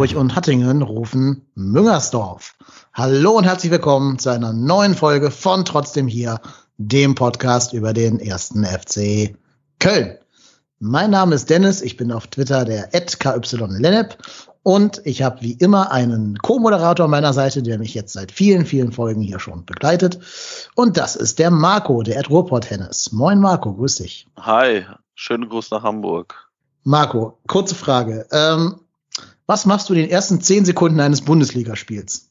Hamburg und Hattingen rufen Müngersdorf. Hallo und herzlich willkommen zu einer neuen Folge von Trotzdem hier, dem Podcast über den ersten FC Köln. Mein Name ist Dennis, ich bin auf Twitter der @kylenep und ich habe wie immer einen Co-Moderator an meiner Seite, der mich jetzt seit vielen, vielen Folgen hier schon begleitet. Und das ist der Marco, der Ruhrport-Tennis. Moin Marco, grüß dich. Hi, schönen Gruß nach Hamburg. Marco, kurze Frage. Ähm, was machst du in den ersten zehn Sekunden eines Bundesligaspiels?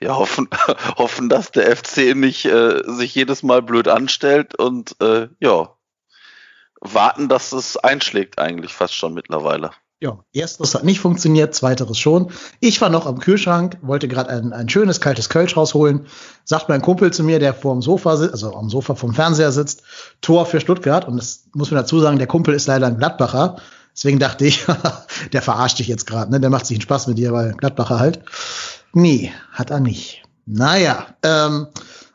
Ja, hoffen, hoffen, dass der FC nicht äh, sich jedes Mal blöd anstellt und äh, ja, warten, dass es einschlägt eigentlich fast schon mittlerweile. Ja, erstes hat nicht funktioniert, zweiteres schon. Ich war noch am Kühlschrank, wollte gerade ein, ein schönes kaltes Kölsch rausholen. Sagt mein Kumpel zu mir, der vor dem Sofa sitzt, also am Sofa vom Fernseher sitzt, Tor für Stuttgart. Und das muss man dazu sagen, der Kumpel ist leider ein Gladbacher. Deswegen dachte ich, der verarscht dich jetzt gerade, ne? Der macht sich einen Spaß mit dir, weil Gladbacher halt. Nee, hat er nicht. Naja, ähm,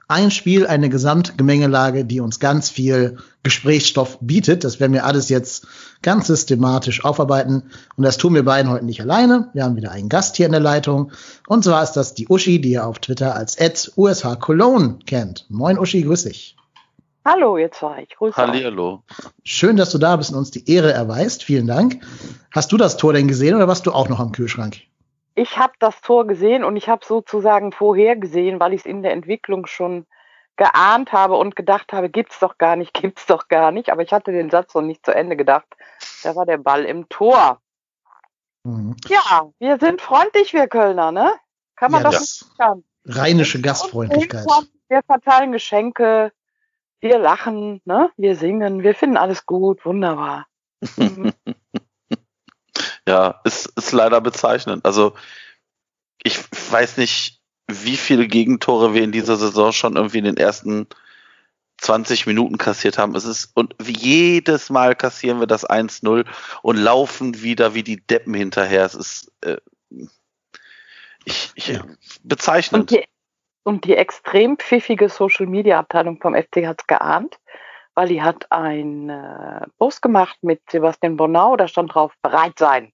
ein Spiel, eine Gesamtgemengelage, die uns ganz viel Gesprächsstoff bietet. Das werden wir alles jetzt ganz systematisch aufarbeiten. Und das tun wir beiden heute nicht alleine. Wir haben wieder einen Gast hier in der Leitung. Und zwar ist das die Uschi, die ihr auf Twitter als USH Cologne kennt. Moin Uschi, grüß dich. Hallo, ihr zwei. Ich grüße Hallihallo. Schön, dass du da bist und uns die Ehre erweist. Vielen Dank. Hast du das Tor denn gesehen oder warst du auch noch am Kühlschrank? Ich habe das Tor gesehen und ich habe sozusagen vorhergesehen, weil ich es in der Entwicklung schon geahnt habe und gedacht habe, gibt's doch gar nicht, gibt's doch gar nicht. Aber ich hatte den Satz noch nicht zu Ende gedacht. Da war der Ball im Tor. Mhm. Ja, wir sind freundlich, wir Kölner, ne? Kann man ja, doch nicht sagen. Rheinische Gastfreundlichkeit. Wir verteilen Geschenke, wir lachen, ne? wir singen, wir finden alles gut, wunderbar. ja, ist, ist leider bezeichnend. Also ich weiß nicht, wie viele Gegentore wir in dieser Saison schon irgendwie in den ersten 20 Minuten kassiert haben. Es ist, und jedes Mal kassieren wir das 1-0 und laufen wieder wie die Deppen hinterher. Es ist äh, ich, ich, ja. bezeichnend. Und und die extrem pfiffige Social Media Abteilung vom FC hat es geahnt, weil die hat ein äh, Post gemacht mit Sebastian Bonau, da stand drauf, bereit sein.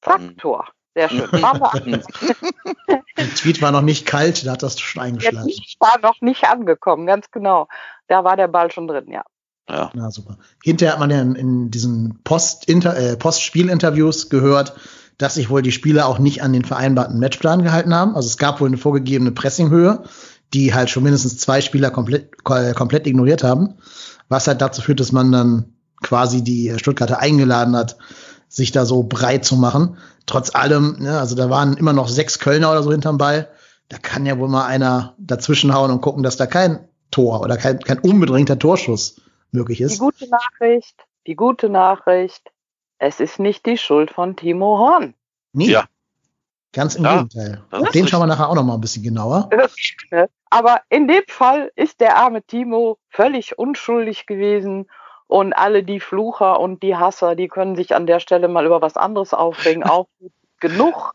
Zack, mhm. Tor. Sehr schön. Der Tweet war noch nicht kalt, da hat das schon eingeschlagen. Der Tweet war noch nicht angekommen, ganz genau. Da war der Ball schon drin, ja. Ja. Na super. Hinterher hat man ja in, in diesen äh, Postspiel-Interviews gehört, dass sich wohl die Spieler auch nicht an den vereinbarten Matchplan gehalten haben. Also es gab wohl eine vorgegebene Pressinghöhe, die halt schon mindestens zwei Spieler komplett, komplett ignoriert haben, was halt dazu führt, dass man dann quasi die Stuttgarter eingeladen hat, sich da so breit zu machen. Trotz allem, ne, also da waren immer noch sechs Kölner oder so hinterm Ball. Da kann ja wohl mal einer dazwischenhauen und gucken, dass da kein Tor oder kein, kein unbedingter Torschuss möglich ist. Die gute Nachricht, die gute Nachricht, es ist nicht die Schuld von Timo Horn. Nee. Ja. Ganz im ja, Gegenteil. Auf den schauen wir nachher auch noch mal ein bisschen genauer. Aber in dem Fall ist der arme Timo völlig unschuldig gewesen und alle die Flucher und die Hasser, die können sich an der Stelle mal über was anderes aufregen, auch genug.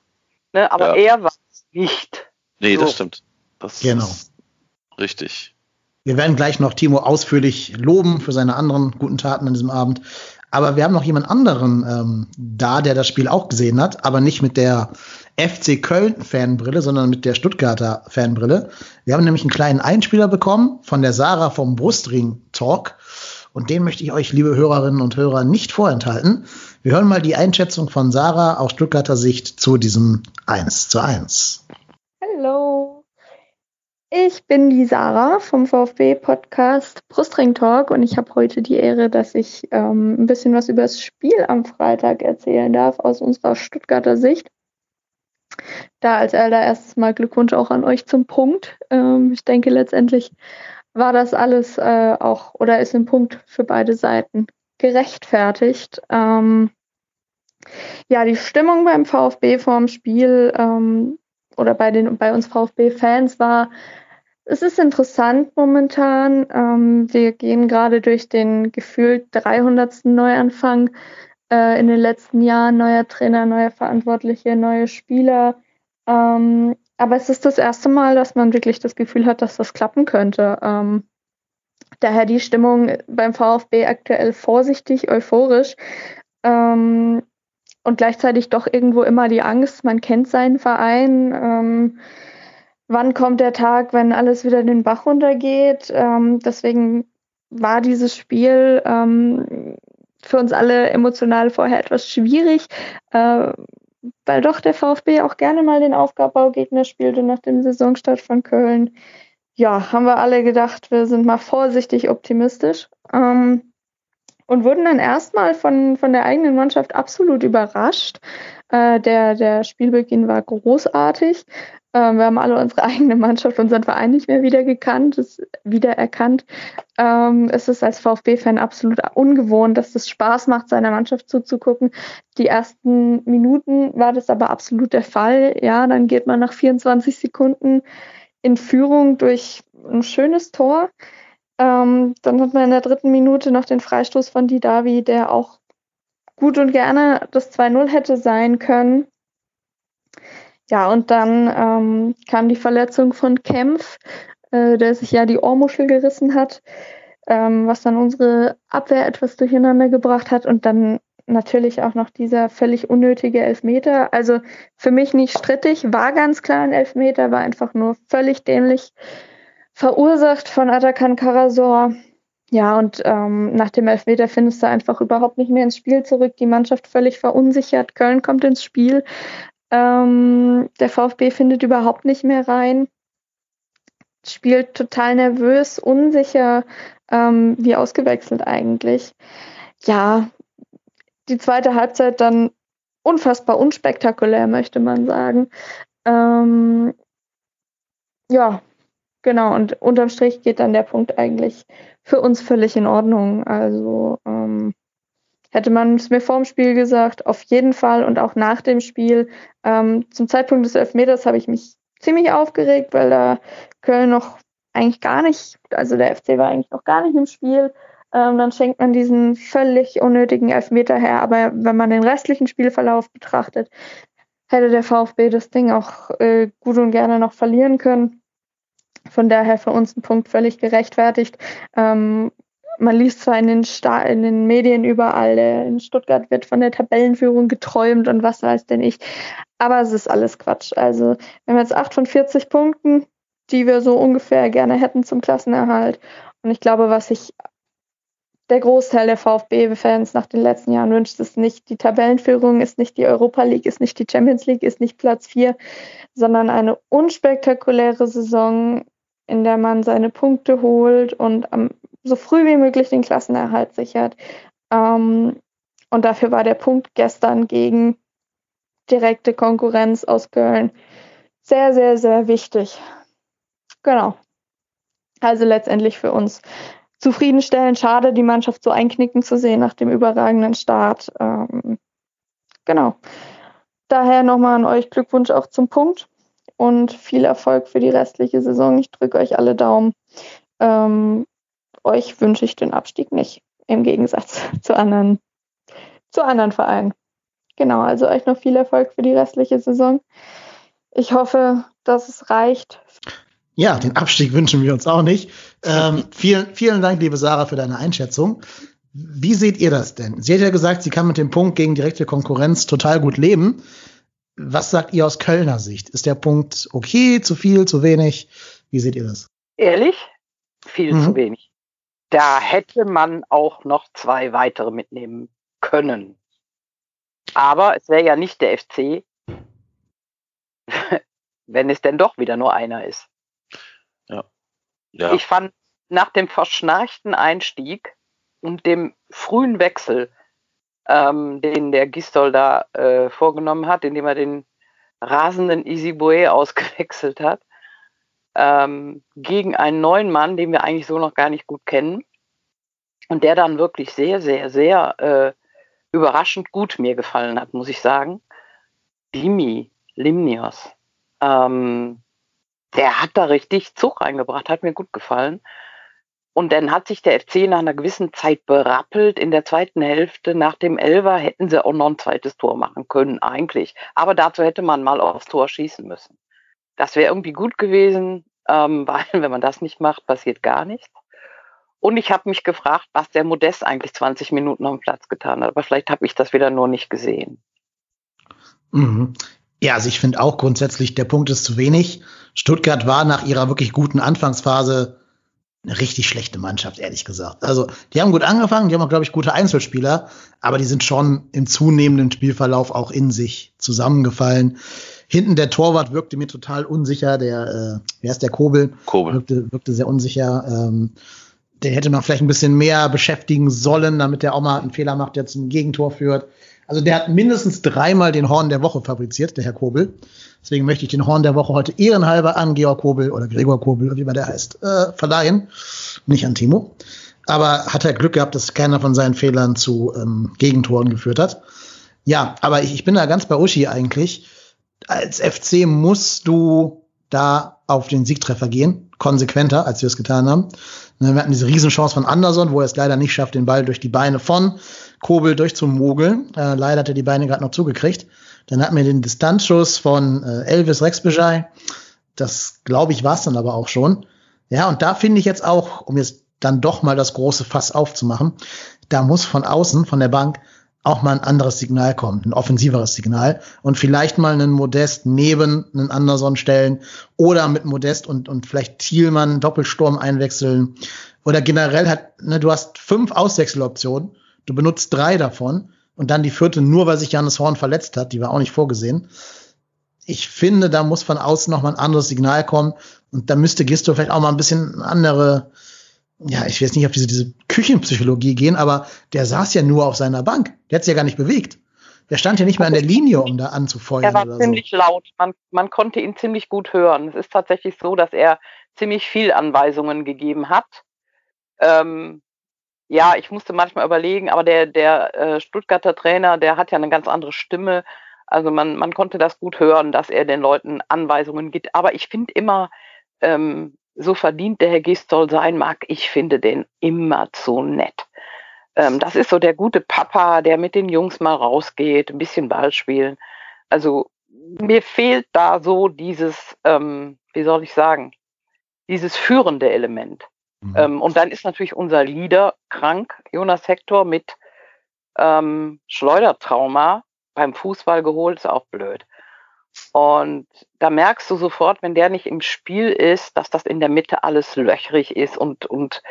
Ne? Aber ja. er war es nicht. Nee, so. das stimmt. Das genau. ist richtig. Wir werden gleich noch Timo ausführlich loben für seine anderen guten Taten an diesem Abend. Aber wir haben noch jemand anderen ähm, da, der das Spiel auch gesehen hat, aber nicht mit der FC Köln-Fanbrille, sondern mit der Stuttgarter Fanbrille. Wir haben nämlich einen kleinen Einspieler bekommen von der Sarah vom Brustring Talk. Und den möchte ich euch, liebe Hörerinnen und Hörer, nicht vorenthalten. Wir hören mal die Einschätzung von Sarah aus Stuttgarter Sicht zu diesem 1 zu 1. Hallo. Ich bin die Sarah vom VfB-Podcast Brustring Talk und ich habe heute die Ehre, dass ich ähm, ein bisschen was über das Spiel am Freitag erzählen darf aus unserer Stuttgarter Sicht. Da als allererstes mal Glückwunsch auch an euch zum Punkt. Ähm, ich denke, letztendlich war das alles äh, auch oder ist ein Punkt für beide Seiten gerechtfertigt. Ähm, ja, die Stimmung beim VfB vorm Spiel ähm, oder bei den bei uns VfB-Fans war, es ist interessant momentan. Ähm, wir gehen gerade durch den gefühlt 300. Neuanfang äh, in den letzten Jahren. Neuer Trainer, neue Verantwortliche, neue Spieler. Ähm, aber es ist das erste Mal, dass man wirklich das Gefühl hat, dass das klappen könnte. Ähm, daher die Stimmung beim VfB aktuell vorsichtig, euphorisch. Ähm, und gleichzeitig doch irgendwo immer die Angst, man kennt seinen Verein. Ähm, wann kommt der Tag, wenn alles wieder den Bach runtergeht? Ähm, deswegen war dieses Spiel ähm, für uns alle emotional vorher etwas schwierig, äh, weil doch der VfB auch gerne mal den Aufgabaugegner spielte nach dem Saisonstart von Köln. Ja, haben wir alle gedacht, wir sind mal vorsichtig optimistisch. Ähm, und wurden dann erstmal von, von der eigenen Mannschaft absolut überrascht. Äh, der, der Spielbeginn war großartig. Äh, wir haben alle unsere eigene Mannschaft, unseren Verein nicht mehr wieder gekannt, ist wiedererkannt. Ähm, es ist als VfB-Fan absolut ungewohnt, dass es Spaß macht, seiner Mannschaft zuzugucken. Die ersten Minuten war das aber absolut der Fall. Ja, dann geht man nach 24 Sekunden in Führung durch ein schönes Tor. Ähm, dann hat man in der dritten Minute noch den Freistoß von Didavi, der auch gut und gerne das 2-0 hätte sein können. Ja, und dann ähm, kam die Verletzung von Kempf, äh, der sich ja die Ohrmuschel gerissen hat, ähm, was dann unsere Abwehr etwas durcheinander gebracht hat und dann natürlich auch noch dieser völlig unnötige Elfmeter. Also für mich nicht strittig, war ganz klar ein Elfmeter, war einfach nur völlig dämlich verursacht von Atakan Karasor. Ja, und ähm, nach dem Elfmeter findest du einfach überhaupt nicht mehr ins Spiel zurück. Die Mannschaft völlig verunsichert. Köln kommt ins Spiel. Ähm, der VfB findet überhaupt nicht mehr rein. Spielt total nervös, unsicher, ähm, wie ausgewechselt eigentlich. Ja, die zweite Halbzeit dann unfassbar unspektakulär, möchte man sagen. Ähm, ja, Genau, und unterm Strich geht dann der Punkt eigentlich für uns völlig in Ordnung. Also ähm, hätte man es mir vor dem Spiel gesagt, auf jeden Fall und auch nach dem Spiel. Ähm, zum Zeitpunkt des Elfmeters habe ich mich ziemlich aufgeregt, weil da Köln noch eigentlich gar nicht, also der FC war eigentlich noch gar nicht im Spiel. Ähm, dann schenkt man diesen völlig unnötigen Elfmeter her. Aber wenn man den restlichen Spielverlauf betrachtet, hätte der VfB das Ding auch äh, gut und gerne noch verlieren können. Von daher für uns ein Punkt völlig gerechtfertigt. Ähm, man liest zwar in den, Sta in den Medien überall, in Stuttgart wird von der Tabellenführung geträumt und was weiß denn ich. Aber es ist alles Quatsch. Also wir haben jetzt 8 von 40 Punkten, die wir so ungefähr gerne hätten zum Klassenerhalt. Und ich glaube, was sich der Großteil der VfB-Fans nach den letzten Jahren wünscht, ist nicht die Tabellenführung, ist nicht die Europa League, ist nicht die Champions League, ist nicht Platz 4, sondern eine unspektakuläre Saison, in der man seine Punkte holt und am, so früh wie möglich den Klassenerhalt sichert. Ähm, und dafür war der Punkt gestern gegen direkte Konkurrenz aus Köln sehr, sehr, sehr wichtig. Genau. Also letztendlich für uns zufriedenstellend. Schade, die Mannschaft so einknicken zu sehen nach dem überragenden Start. Ähm, genau. Daher nochmal an euch Glückwunsch auch zum Punkt und viel Erfolg für die restliche Saison. Ich drücke euch alle Daumen. Ähm, euch wünsche ich den Abstieg nicht, im Gegensatz zu anderen, zu anderen Vereinen. Genau, also euch noch viel Erfolg für die restliche Saison. Ich hoffe, dass es reicht. Ja, den Abstieg wünschen wir uns auch nicht. Ähm, vielen, vielen Dank, liebe Sarah, für deine Einschätzung. Wie seht ihr das denn? Sie hat ja gesagt, sie kann mit dem Punkt gegen direkte Konkurrenz total gut leben. Was sagt ihr aus Kölner Sicht? Ist der Punkt okay, zu viel, zu wenig? Wie seht ihr das? Ehrlich? Viel mhm. zu wenig. Da hätte man auch noch zwei weitere mitnehmen können. Aber es wäre ja nicht der FC, wenn es denn doch wieder nur einer ist. Ja. ja. Ich fand nach dem verschnarchten Einstieg und dem frühen Wechsel ähm, den der Gistol da äh, vorgenommen hat, indem er den rasenden Isibue ausgewechselt hat, ähm, gegen einen neuen Mann, den wir eigentlich so noch gar nicht gut kennen. Und der dann wirklich sehr, sehr, sehr äh, überraschend gut mir gefallen hat, muss ich sagen. Dimi Limnios. Ähm, der hat da richtig Zug reingebracht, hat mir gut gefallen. Und dann hat sich der FC nach einer gewissen Zeit berappelt. In der zweiten Hälfte nach dem Elver hätten sie auch noch ein zweites Tor machen können, eigentlich. Aber dazu hätte man mal aufs Tor schießen müssen. Das wäre irgendwie gut gewesen, ähm, weil wenn man das nicht macht, passiert gar nichts. Und ich habe mich gefragt, was der Modest eigentlich 20 Minuten dem Platz getan hat. Aber vielleicht habe ich das wieder nur nicht gesehen. Mhm. Ja, also ich finde auch grundsätzlich, der Punkt ist zu wenig. Stuttgart war nach ihrer wirklich guten Anfangsphase eine richtig schlechte Mannschaft, ehrlich gesagt. Also, die haben gut angefangen, die haben auch, glaube ich, gute Einzelspieler, aber die sind schon im zunehmenden Spielverlauf auch in sich zusammengefallen. Hinten der Torwart wirkte mir total unsicher, der, äh, wer ist der Kobel? Kobel. Wirkte, wirkte sehr unsicher. Ähm, den hätte man vielleicht ein bisschen mehr beschäftigen sollen, damit der auch mal einen Fehler macht, der zum Gegentor führt. Also der hat mindestens dreimal den Horn der Woche fabriziert, der Herr Kobel. Deswegen möchte ich den Horn der Woche heute ehrenhalber an Georg Kobel oder Gregor Kobel, wie man der heißt, äh, verleihen. Nicht an Timo. Aber hat er Glück gehabt, dass keiner von seinen Fehlern zu ähm, Gegentoren geführt hat. Ja, aber ich, ich bin da ganz bei Uschi eigentlich. Als FC musst du da auf den Siegtreffer gehen, konsequenter, als wir es getan haben. Wir hatten diese Riesenchance von Anderson, wo er es leider nicht schafft, den Ball durch die Beine von Kobel durchzumogeln. Äh, leider hat er die Beine gerade noch zugekriegt. Dann hatten wir den Distanzschuss von äh, Elvis Rexbejai. Das, glaube ich, war es dann aber auch schon. Ja, und da finde ich jetzt auch, um jetzt dann doch mal das große Fass aufzumachen, da muss von außen, von der Bank, auch mal ein anderes Signal kommen, ein offensiveres Signal und vielleicht mal einen Modest neben einen Anderson stellen oder mit Modest und, und vielleicht Thielmann Doppelsturm einwechseln oder generell hat, ne, du hast fünf Auswechseloptionen, du benutzt drei davon und dann die vierte nur, weil sich Janis Horn verletzt hat, die war auch nicht vorgesehen. Ich finde, da muss von außen noch mal ein anderes Signal kommen und da müsste Gisto vielleicht auch mal ein bisschen andere ja, ich weiß nicht, ob diese, diese Küchenpsychologie gehen, aber der saß ja nur auf seiner Bank. Der hat sich ja gar nicht bewegt. Der stand ja nicht mehr an der Linie, um da anzufeuern. Er war ziemlich so. laut. Man, man konnte ihn ziemlich gut hören. Es ist tatsächlich so, dass er ziemlich viel Anweisungen gegeben hat. Ähm, ja, ich musste manchmal überlegen, aber der, der äh, Stuttgarter Trainer, der hat ja eine ganz andere Stimme. Also man, man konnte das gut hören, dass er den Leuten Anweisungen gibt. Aber ich finde immer, ähm, so verdient der Herr Gistol sein mag, ich finde den immer zu nett. Ähm, das ist so der gute Papa, der mit den Jungs mal rausgeht, ein bisschen Ball spielen. Also mir fehlt da so dieses, ähm, wie soll ich sagen, dieses führende Element. Mhm. Ähm, und dann ist natürlich unser Leader krank, Jonas Hector mit ähm, Schleudertrauma beim Fußball geholt, ist auch blöd. Und da merkst du sofort, wenn der nicht im Spiel ist, dass das in der Mitte alles löchrig ist und, und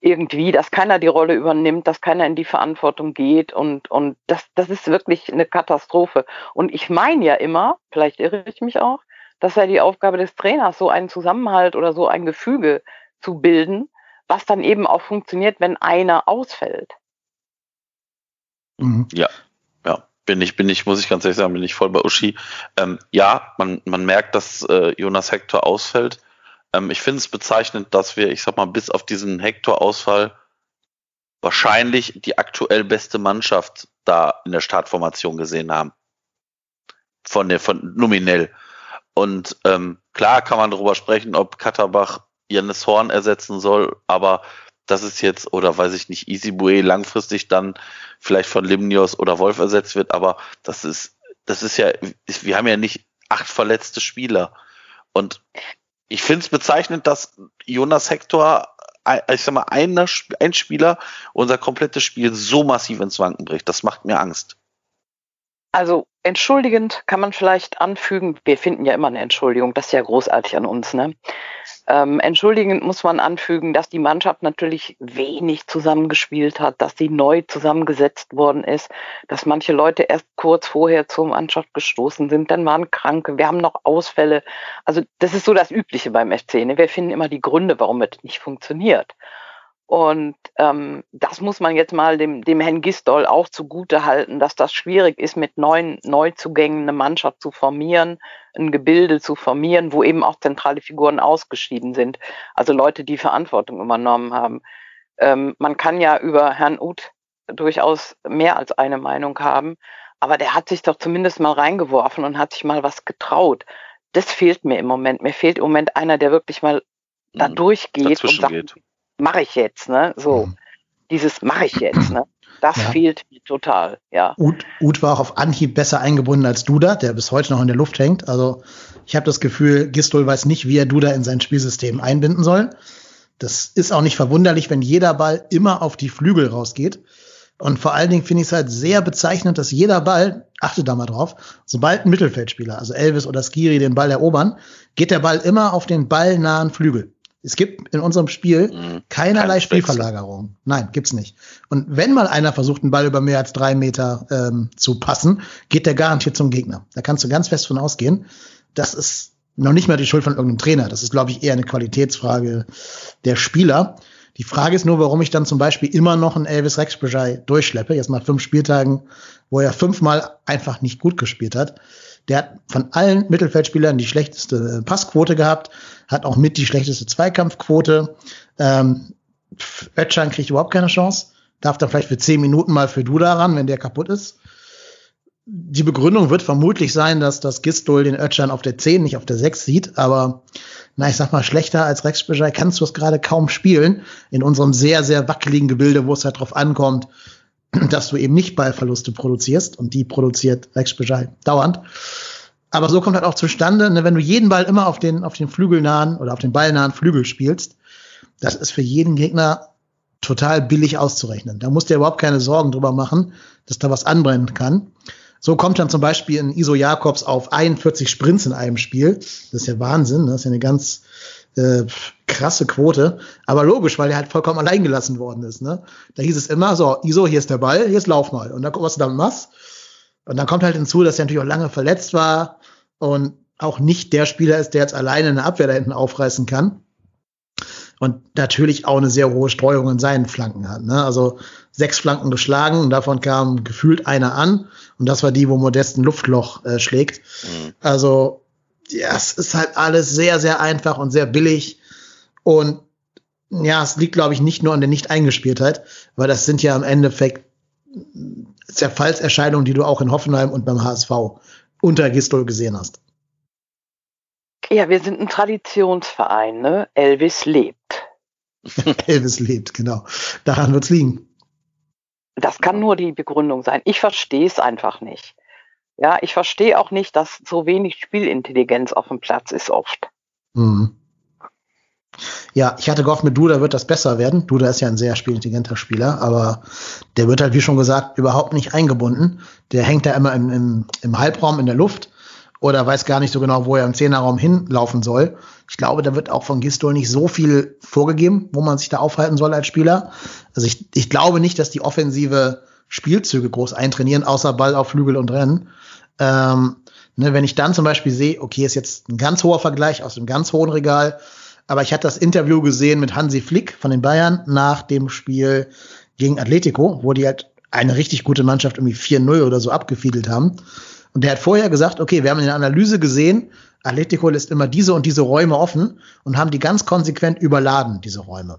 irgendwie, dass keiner die Rolle übernimmt, dass keiner in die Verantwortung geht und, und das, das ist wirklich eine Katastrophe. Und ich meine ja immer, vielleicht irre ich mich auch, dass ja die Aufgabe des Trainers, so einen Zusammenhalt oder so ein Gefüge zu bilden, was dann eben auch funktioniert, wenn einer ausfällt. Mhm. Ja, bin ich, bin ich, muss ich ganz ehrlich sagen, bin ich voll bei Uschi. Ähm, ja, man, man merkt, dass äh, Jonas Hector ausfällt. Ähm, ich finde es bezeichnend, dass wir, ich sag mal, bis auf diesen Hector-Ausfall wahrscheinlich die aktuell beste Mannschaft da in der Startformation gesehen haben. Von der, von nominell. Und ähm, klar kann man darüber sprechen, ob Katterbach Janis Horn ersetzen soll, aber das ist jetzt, oder weiß ich nicht, Easy Bue langfristig dann vielleicht von Limnios oder Wolf ersetzt wird, aber das ist, das ist ja, wir haben ja nicht acht verletzte Spieler. Und ich finde es bezeichnend, dass Jonas Hector, ich sag mal, einer, ein Spieler unser komplettes Spiel so massiv ins Wanken bricht. Das macht mir Angst. Also entschuldigend kann man vielleicht anfügen, wir finden ja immer eine Entschuldigung, das ist ja großartig an uns, ne? Ähm, entschuldigend muss man anfügen, dass die Mannschaft natürlich wenig zusammengespielt hat, dass sie neu zusammengesetzt worden ist, dass manche Leute erst kurz vorher zur Mannschaft gestoßen sind, dann waren Kranke, wir haben noch Ausfälle. Also das ist so das Übliche beim FC. Ne? Wir finden immer die Gründe, warum es nicht funktioniert. Und ähm, das muss man jetzt mal dem, dem Herrn Gistol auch zugute halten, dass das schwierig ist, mit neuen Neuzugängen eine Mannschaft zu formieren, ein Gebilde zu formieren, wo eben auch zentrale Figuren ausgeschieden sind. Also Leute, die Verantwortung übernommen haben. Ähm, man kann ja über Herrn Uth durchaus mehr als eine Meinung haben, aber der hat sich doch zumindest mal reingeworfen und hat sich mal was getraut. Das fehlt mir im Moment. Mir fehlt im Moment einer, der wirklich mal da hm, durchgeht und sagt, geht mache ich jetzt, ne? So, mhm. dieses mache ich jetzt, ne? Das ja. fehlt mir total, ja. Ut, Ut war auch auf Anhieb besser eingebunden als Duda, der bis heute noch in der Luft hängt. Also ich habe das Gefühl, Gistol weiß nicht, wie er Duda in sein Spielsystem einbinden soll. Das ist auch nicht verwunderlich, wenn jeder Ball immer auf die Flügel rausgeht. Und vor allen Dingen finde ich es halt sehr bezeichnend, dass jeder Ball, achtet da mal drauf, sobald ein Mittelfeldspieler, also Elvis oder Skiri, den Ball erobern, geht der Ball immer auf den ballnahen Flügel. Es gibt in unserem Spiel mhm. keinerlei Spielverlagerung. Nein, gibt's nicht. Und wenn mal einer versucht, einen Ball über mehr als drei Meter ähm, zu passen, geht der garantiert zum Gegner. Da kannst du ganz fest von ausgehen. Das ist noch nicht mal die Schuld von irgendeinem Trainer. Das ist, glaube ich, eher eine Qualitätsfrage der Spieler. Die Frage ist nur, warum ich dann zum Beispiel immer noch einen Elvis Rex durchschleppe. Jetzt mal fünf Spieltagen, wo er fünfmal einfach nicht gut gespielt hat. Der hat von allen Mittelfeldspielern die schlechteste Passquote gehabt, hat auch mit die schlechteste Zweikampfquote. Ähm, Ötchan kriegt überhaupt keine Chance. Darf dann vielleicht für zehn Minuten mal für Duda ran, wenn der kaputt ist. Die Begründung wird vermutlich sein, dass das Gistol den Ötchan auf der 10, nicht auf der 6 sieht, aber na, ich sag mal, schlechter als Rex Bejai kannst du es gerade kaum spielen in unserem sehr, sehr wackeligen Gebilde, wo es halt drauf ankommt, dass du eben nicht Ballverluste produzierst und die produziert Rex Bejai dauernd. Aber so kommt halt auch zustande, ne, wenn du jeden Ball immer auf den, auf den flügelnahen oder auf den ballnahen Flügel spielst, das ist für jeden Gegner total billig auszurechnen. Da musst du dir überhaupt keine Sorgen drüber machen, dass da was anbrennen kann. So kommt dann zum Beispiel ein Iso Jakobs auf 41 Sprints in einem Spiel. Das ist ja Wahnsinn, ne? das ist ja eine ganz äh, krasse Quote. Aber logisch, weil er halt vollkommen allein gelassen worden ist. Ne? Da hieß es immer so, Iso, hier ist der Ball, jetzt lauf mal. Und dann guck, was du damit machst. Und dann kommt halt hinzu, dass er natürlich auch lange verletzt war und auch nicht der Spieler ist, der jetzt alleine eine Abwehr da hinten aufreißen kann. Und natürlich auch eine sehr hohe Streuung in seinen Flanken hat. Ne? Also sechs Flanken geschlagen und davon kam gefühlt einer an. Und das war die, wo Modest ein Luftloch äh, schlägt. Mhm. Also, ja, es ist halt alles sehr, sehr einfach und sehr billig. Und ja, es liegt, glaube ich, nicht nur an der Nicht-Eingespieltheit, weil das sind ja im Endeffekt Zerfallserscheinungen, die du auch in Hoffenheim und beim HSV unter Gistol gesehen hast. Ja, wir sind ein Traditionsverein, ne? Elvis lebt. Elvis lebt, genau. Daran wird's liegen. Das kann nur die Begründung sein. Ich verstehe es einfach nicht. Ja, ich verstehe auch nicht, dass so wenig Spielintelligenz auf dem Platz ist oft. Mhm. Ja, ich hatte gehofft, mit Duda wird das besser werden. Duda ist ja ein sehr spielintelligenter Spieler, aber der wird halt, wie schon gesagt, überhaupt nicht eingebunden. Der hängt da immer im, im, im Halbraum in der Luft oder weiß gar nicht so genau, wo er im Zehnerraum hinlaufen soll. Ich glaube, da wird auch von Gistol nicht so viel vorgegeben, wo man sich da aufhalten soll als Spieler. Also ich, ich glaube nicht, dass die offensive Spielzüge groß eintrainieren, außer Ball auf Flügel und Rennen. Ähm, ne, wenn ich dann zum Beispiel sehe, okay, ist jetzt ein ganz hoher Vergleich aus einem ganz hohen Regal, aber ich hatte das Interview gesehen mit Hansi Flick von den Bayern nach dem Spiel gegen Atletico, wo die halt eine richtig gute Mannschaft irgendwie 4-0 oder so abgefiedelt haben. Und der hat vorher gesagt, okay, wir haben in der Analyse gesehen, Atletico lässt immer diese und diese Räume offen und haben die ganz konsequent überladen, diese Räume.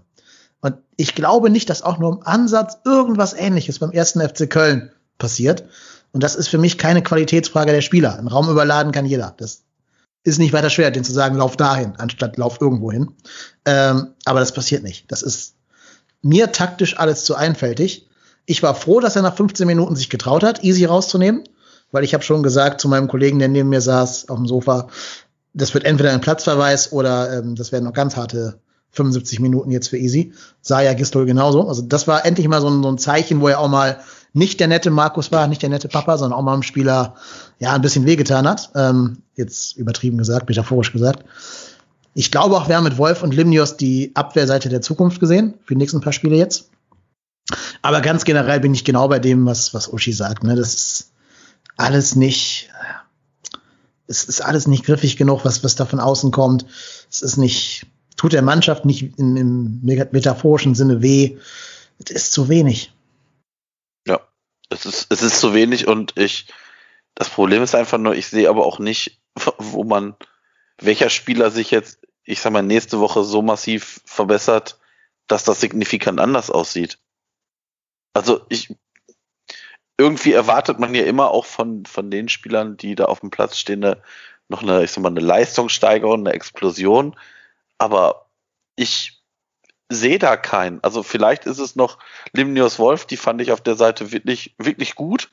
Und ich glaube nicht, dass auch nur im Ansatz irgendwas ähnliches beim ersten FC Köln passiert. Und das ist für mich keine Qualitätsfrage der Spieler. Ein Raum überladen kann jeder. Das ist nicht weiter schwer, den zu sagen, lauf dahin, anstatt lauf irgendwo hin. Ähm, aber das passiert nicht. Das ist mir taktisch alles zu einfältig. Ich war froh, dass er nach 15 Minuten sich getraut hat, Easy rauszunehmen, weil ich habe schon gesagt zu meinem Kollegen, der neben mir saß auf dem Sofa, das wird entweder ein Platzverweis oder ähm, das werden noch ganz harte 75 Minuten jetzt für Easy. Sah ja Gistol genauso. Also das war endlich mal so ein, so ein Zeichen, wo er auch mal nicht der nette Markus war, nicht der nette Papa, sondern auch mal einem Spieler ja ein bisschen wehgetan hat. Ähm, jetzt übertrieben gesagt, metaphorisch gesagt. Ich glaube auch, wir haben mit Wolf und Limnios die Abwehrseite der Zukunft gesehen, für die nächsten paar Spiele jetzt. Aber ganz generell bin ich genau bei dem, was, was Uschi sagt. Ne? Das ist alles nicht, es ist alles nicht griffig genug, was, was da von außen kommt. Es ist nicht, tut der Mannschaft nicht in, im metaphorischen Sinne weh. Es ist zu wenig. Es ist, es ist zu wenig und ich, das Problem ist einfach nur, ich sehe aber auch nicht, wo man, welcher Spieler sich jetzt, ich sag mal, nächste Woche so massiv verbessert, dass das signifikant anders aussieht. Also ich, irgendwie erwartet man ja immer auch von, von den Spielern, die da auf dem Platz stehen, eine, noch eine, ich sag mal, eine Leistungssteigerung, eine Explosion. Aber ich sehe da keinen. Also vielleicht ist es noch Limnios Wolf, die fand ich auf der Seite wirklich, wirklich gut.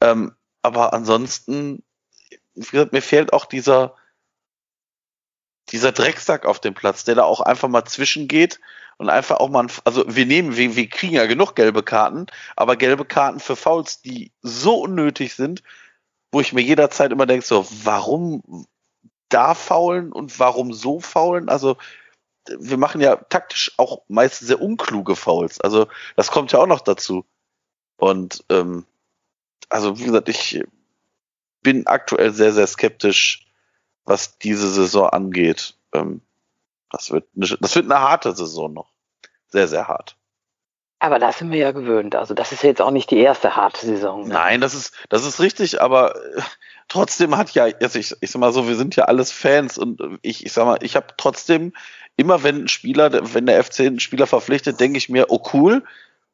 Ähm, aber ansonsten, wie gesagt, mir fehlt auch dieser, dieser Drecksack auf dem Platz, der da auch einfach mal zwischengeht und einfach auch mal, also wir nehmen, wir, wir kriegen ja genug gelbe Karten, aber gelbe Karten für Fouls, die so unnötig sind, wo ich mir jederzeit immer denke, so, warum da faulen und warum so faulen? Also, wir machen ja taktisch auch meist sehr unkluge Fouls. Also, das kommt ja auch noch dazu. Und, ähm, also, wie gesagt, ich bin aktuell sehr, sehr skeptisch, was diese Saison angeht. Ähm, das wird, eine, das wird eine harte Saison noch. Sehr, sehr hart. Aber das sind wir ja gewöhnt. Also das ist jetzt auch nicht die erste harte Saison. Ne? Nein, das ist, das ist richtig, aber äh, trotzdem hat ja, also ich, ich sag mal so, wir sind ja alles Fans und ich, ich sag mal, ich habe trotzdem immer, wenn ein Spieler, wenn der FC einen Spieler verpflichtet, denke ich mir, oh cool,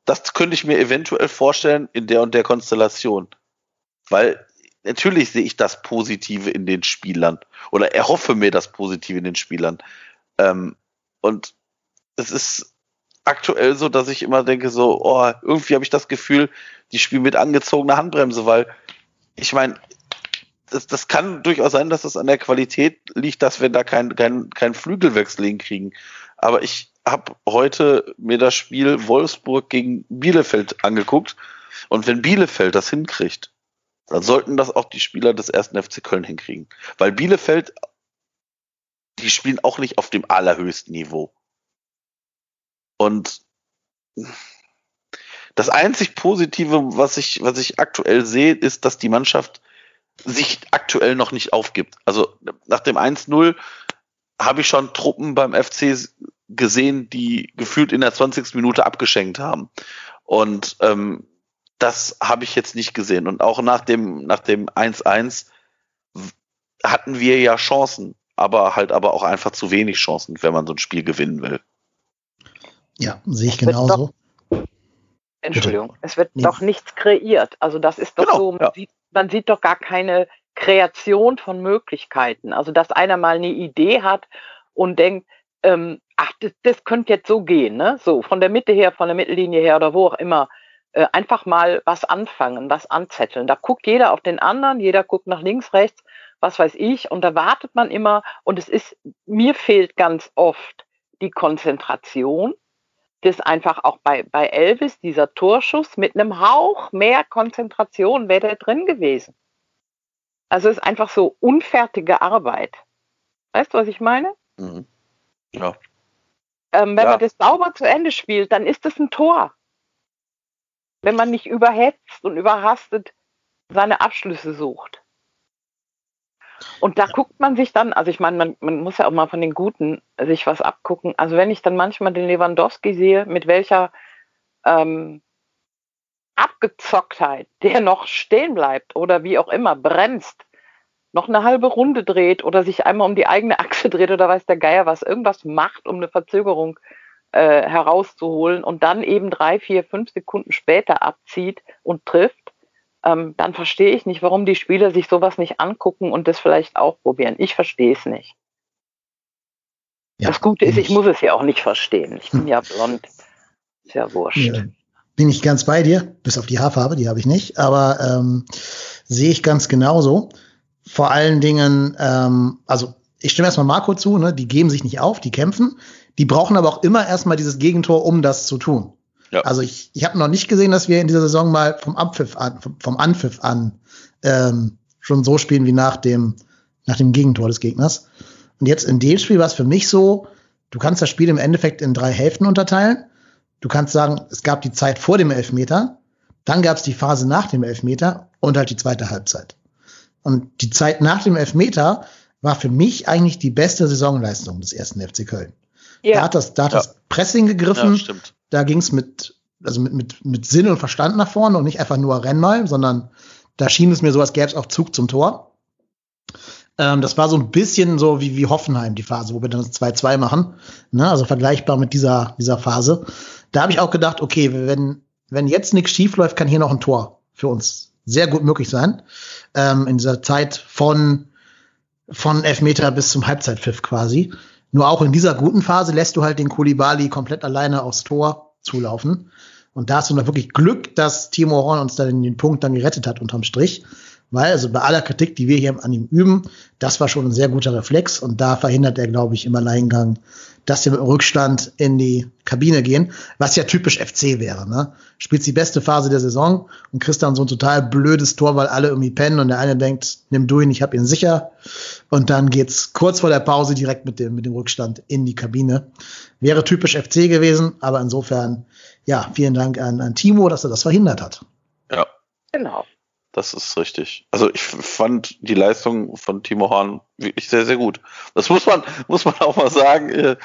das könnte ich mir eventuell vorstellen in der und der Konstellation. Weil natürlich sehe ich das Positive in den Spielern oder erhoffe mir das Positive in den Spielern. Ähm, und es ist aktuell so, dass ich immer denke, so, oh, irgendwie habe ich das Gefühl, die spielen mit angezogener Handbremse, weil ich meine, das, das kann durchaus sein, dass es an der Qualität liegt, dass wir da keinen kein, kein Flügelwechsel hinkriegen. Aber ich habe heute mir das Spiel Wolfsburg gegen Bielefeld angeguckt. Und wenn Bielefeld das hinkriegt, dann sollten das auch die Spieler des ersten FC Köln hinkriegen. Weil Bielefeld, die spielen auch nicht auf dem allerhöchsten Niveau. Und das einzig Positive, was ich, was ich aktuell sehe, ist, dass die Mannschaft sich aktuell noch nicht aufgibt. Also nach dem 1-0 habe ich schon Truppen beim FC gesehen, die gefühlt in der 20. Minute abgeschenkt haben. Und ähm, das habe ich jetzt nicht gesehen. Und auch nach dem, nach dem 1-1 hatten wir ja Chancen, aber halt aber auch einfach zu wenig Chancen, wenn man so ein Spiel gewinnen will. Ja, sehe ich genauso. Doch, Entschuldigung, Bitte. es wird nee. doch nichts kreiert. Also das ist doch genau, so, man, ja. sieht, man sieht doch gar keine Kreation von Möglichkeiten. Also dass einer mal eine Idee hat und denkt, ähm, ach, das, das könnte jetzt so gehen, ne? So von der Mitte her, von der Mittellinie her oder wo auch immer äh, einfach mal was anfangen, was anzetteln. Da guckt jeder auf den anderen, jeder guckt nach links, rechts, was weiß ich, und da wartet man immer. Und es ist, mir fehlt ganz oft die Konzentration. Das einfach auch bei, bei Elvis, dieser Torschuss, mit einem Hauch mehr Konzentration wäre der drin gewesen. Also es ist einfach so unfertige Arbeit. Weißt du, was ich meine? Mhm. Ja. Ähm, wenn ja. man das sauber zu Ende spielt, dann ist das ein Tor wenn man nicht überhetzt und überhastet seine Abschlüsse sucht. Und da ja. guckt man sich dann, also ich meine, man, man muss ja auch mal von den Guten sich was abgucken. Also wenn ich dann manchmal den Lewandowski sehe, mit welcher ähm, Abgezocktheit der noch stehen bleibt oder wie auch immer, bremst, noch eine halbe Runde dreht oder sich einmal um die eigene Achse dreht oder weiß der Geier was, irgendwas macht, um eine Verzögerung äh, herauszuholen und dann eben drei, vier, fünf Sekunden später abzieht und trifft, ähm, dann verstehe ich nicht, warum die Spieler sich sowas nicht angucken und das vielleicht auch probieren. Ich verstehe es nicht. Ja, das Gute ist, ich, ich, muss es ja auch nicht verstehen. Ich bin hm. ja blond. Ist ja wurscht. Ja, bin ich ganz bei dir, bis auf die Haarfarbe, die habe ich nicht, aber ähm, sehe ich ganz genauso. Vor allen Dingen, ähm, also ich stimme erstmal Marco zu, ne, die geben sich nicht auf, die kämpfen. Die brauchen aber auch immer erstmal dieses Gegentor, um das zu tun. Ja. Also ich, ich habe noch nicht gesehen, dass wir in dieser Saison mal vom Abpfiff an, vom Anpfiff an ähm, schon so spielen wie nach dem, nach dem Gegentor des Gegners. Und jetzt in dem Spiel war es für mich so, du kannst das Spiel im Endeffekt in drei Hälften unterteilen. Du kannst sagen, es gab die Zeit vor dem Elfmeter, dann gab es die Phase nach dem Elfmeter und halt die zweite Halbzeit. Und die Zeit nach dem Elfmeter war für mich eigentlich die beste Saisonleistung des ersten FC Köln. Ja. Da hat das, da hat ja. das Pressing gegriffen. Ja, stimmt. Da ging es mit, also mit, mit, mit Sinn und Verstand nach vorne und nicht einfach nur renn mal, sondern da schien es mir so, als gäbe es auch Zug zum Tor. Ähm, das war so ein bisschen so wie, wie Hoffenheim, die Phase, wo wir dann das 2-2 machen. Ne? Also vergleichbar mit dieser, dieser Phase. Da habe ich auch gedacht, okay, wenn, wenn jetzt nichts schief läuft, kann hier noch ein Tor für uns sehr gut möglich sein. Ähm, in dieser Zeit von, von Elfmeter bis zum Halbzeitpfiff quasi. Nur auch in dieser guten Phase lässt du halt den Kulibali komplett alleine aufs Tor zulaufen. Und da hast du noch wirklich Glück, dass Timo Horn uns dann den Punkt dann gerettet hat unterm Strich. Weil, also bei aller Kritik, die wir hier an ihm üben, das war schon ein sehr guter Reflex und da verhindert er, glaube ich, im Alleingang, dass sie mit dem Rückstand in die Kabine gehen, was ja typisch FC wäre. Ne? Spielt die beste Phase der Saison und kriegst dann so ein total blödes Tor, weil alle irgendwie pennen und der eine denkt, nimm du ihn, ich hab ihn sicher. Und dann geht's kurz vor der Pause direkt mit dem, mit dem Rückstand in die Kabine. Wäre typisch FC gewesen, aber insofern, ja, vielen Dank an, an Timo, dass er das verhindert hat. Ja. Genau. Das ist richtig. Also ich fand die Leistung von Timo Horn wirklich sehr, sehr gut. Das muss man, muss man auch mal sagen. Äh,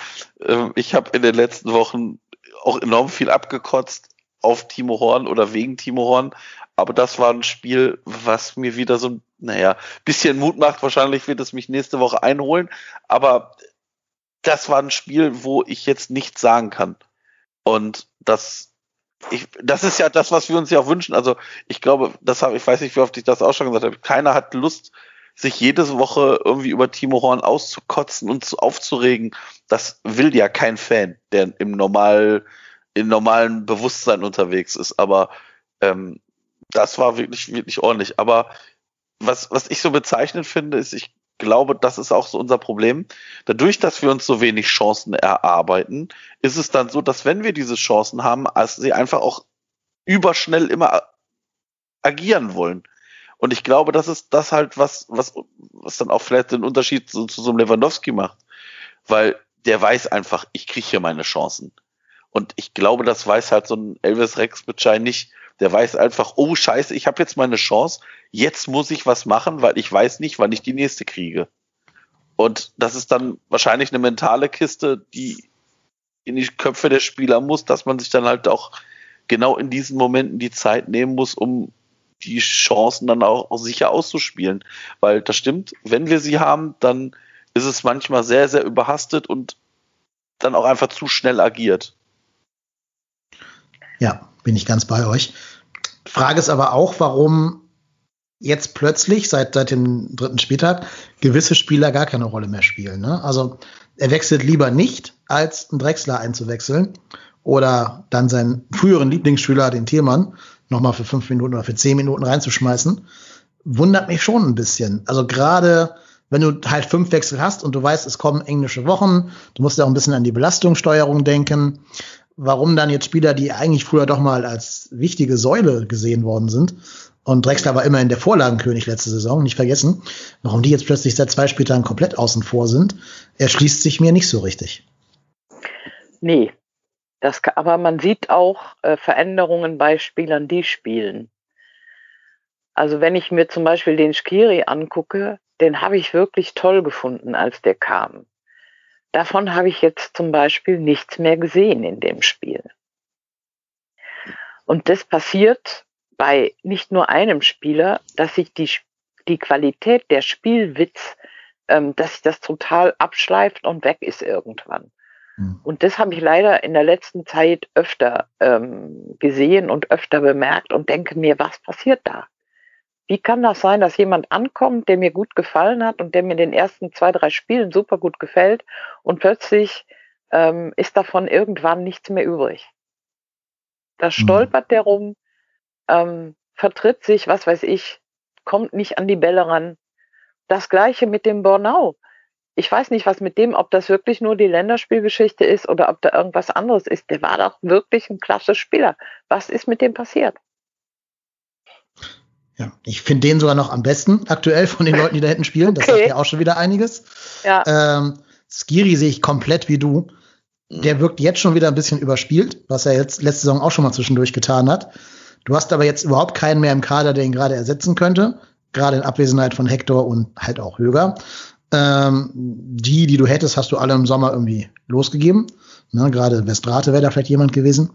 ähm, ich habe in den letzten Wochen auch enorm viel abgekotzt auf Timo Horn oder wegen Timo Horn. Aber das war ein Spiel, was mir wieder so, naja, bisschen Mut macht. Wahrscheinlich wird es mich nächste Woche einholen. Aber das war ein Spiel, wo ich jetzt nichts sagen kann. Und das ich, das ist ja das, was wir uns ja auch wünschen. Also ich glaube, das habe ich weiß nicht, wie oft ich das auch schon gesagt habe. Keiner hat Lust, sich jede Woche irgendwie über Timo Horn auszukotzen und zu, aufzuregen. Das will ja kein Fan, der im normal, im normalen Bewusstsein unterwegs ist. Aber ähm, das war wirklich, wirklich ordentlich. Aber was, was ich so bezeichnend finde, ist, ich glaube, das ist auch so unser Problem. Dadurch, dass wir uns so wenig Chancen erarbeiten, ist es dann so, dass wenn wir diese Chancen haben, als sie einfach auch überschnell immer agieren wollen. Und ich glaube, das ist das halt, was, was, was dann auch vielleicht den Unterschied zu, zu so einem Lewandowski macht. Weil der weiß einfach, ich kriege hier meine Chancen. Und ich glaube, das weiß halt so ein Elvis Rex Bitschei nicht. Der weiß einfach, oh scheiße, ich habe jetzt meine Chance, jetzt muss ich was machen, weil ich weiß nicht, wann ich die nächste kriege. Und das ist dann wahrscheinlich eine mentale Kiste, die in die Köpfe der Spieler muss, dass man sich dann halt auch genau in diesen Momenten die Zeit nehmen muss, um die Chancen dann auch, sicher auszuspielen. Weil das stimmt, wenn wir sie haben, dann ist es manchmal sehr, sehr überhastet und dann auch einfach zu schnell agiert. Ja, bin ich ganz bei euch. Frage ist aber auch, warum jetzt plötzlich seit, seit dem dritten Spieltag gewisse Spieler gar keine Rolle mehr spielen. Ne? Also er wechselt lieber nicht, als einen Drechsler einzuwechseln oder dann seinen früheren Lieblingsschüler, den Thielmann, nochmal für fünf Minuten oder für zehn Minuten reinzuschmeißen. Wundert mich schon ein bisschen. Also gerade wenn du halt fünf Wechsel hast und du weißt, es kommen englische Wochen, du musst ja auch ein bisschen an die Belastungssteuerung denken warum dann jetzt Spieler, die eigentlich früher doch mal als wichtige Säule gesehen worden sind, und Drexler war immerhin der Vorlagenkönig letzte Saison, nicht vergessen, warum die jetzt plötzlich seit zwei Spieltagen komplett außen vor sind, erschließt sich mir nicht so richtig. Nee. Das, aber man sieht auch äh, Veränderungen bei Spielern, die spielen. Also wenn ich mir zum Beispiel den Skiri angucke, den habe ich wirklich toll gefunden, als der kam. Davon habe ich jetzt zum Beispiel nichts mehr gesehen in dem Spiel. Und das passiert bei nicht nur einem Spieler, dass sich die, die Qualität der Spielwitz, ähm, dass sich das total abschleift und weg ist irgendwann. Mhm. Und das habe ich leider in der letzten Zeit öfter ähm, gesehen und öfter bemerkt und denke mir, was passiert da? Wie kann das sein, dass jemand ankommt, der mir gut gefallen hat und der mir in den ersten zwei, drei Spielen super gut gefällt und plötzlich ähm, ist davon irgendwann nichts mehr übrig? Da mhm. stolpert der rum, ähm, vertritt sich, was weiß ich, kommt nicht an die Bälle ran. Das gleiche mit dem Bornau. Ich weiß nicht, was mit dem, ob das wirklich nur die Länderspielgeschichte ist oder ob da irgendwas anderes ist. Der war doch wirklich ein klasse Spieler. Was ist mit dem passiert? Ja, ich finde den sogar noch am besten aktuell von den Leuten, die da hinten spielen. Das okay. sagt ja auch schon wieder einiges. Ja. Ähm, Skiri sehe ich komplett wie du. Der wirkt jetzt schon wieder ein bisschen überspielt, was er jetzt letzte Saison auch schon mal zwischendurch getan hat. Du hast aber jetzt überhaupt keinen mehr im Kader, der ihn gerade ersetzen könnte. Gerade in Abwesenheit von Hector und halt auch Höger. Ähm, die, die du hättest, hast du alle im Sommer irgendwie losgegeben. Ne, gerade Westrate wäre da vielleicht jemand gewesen.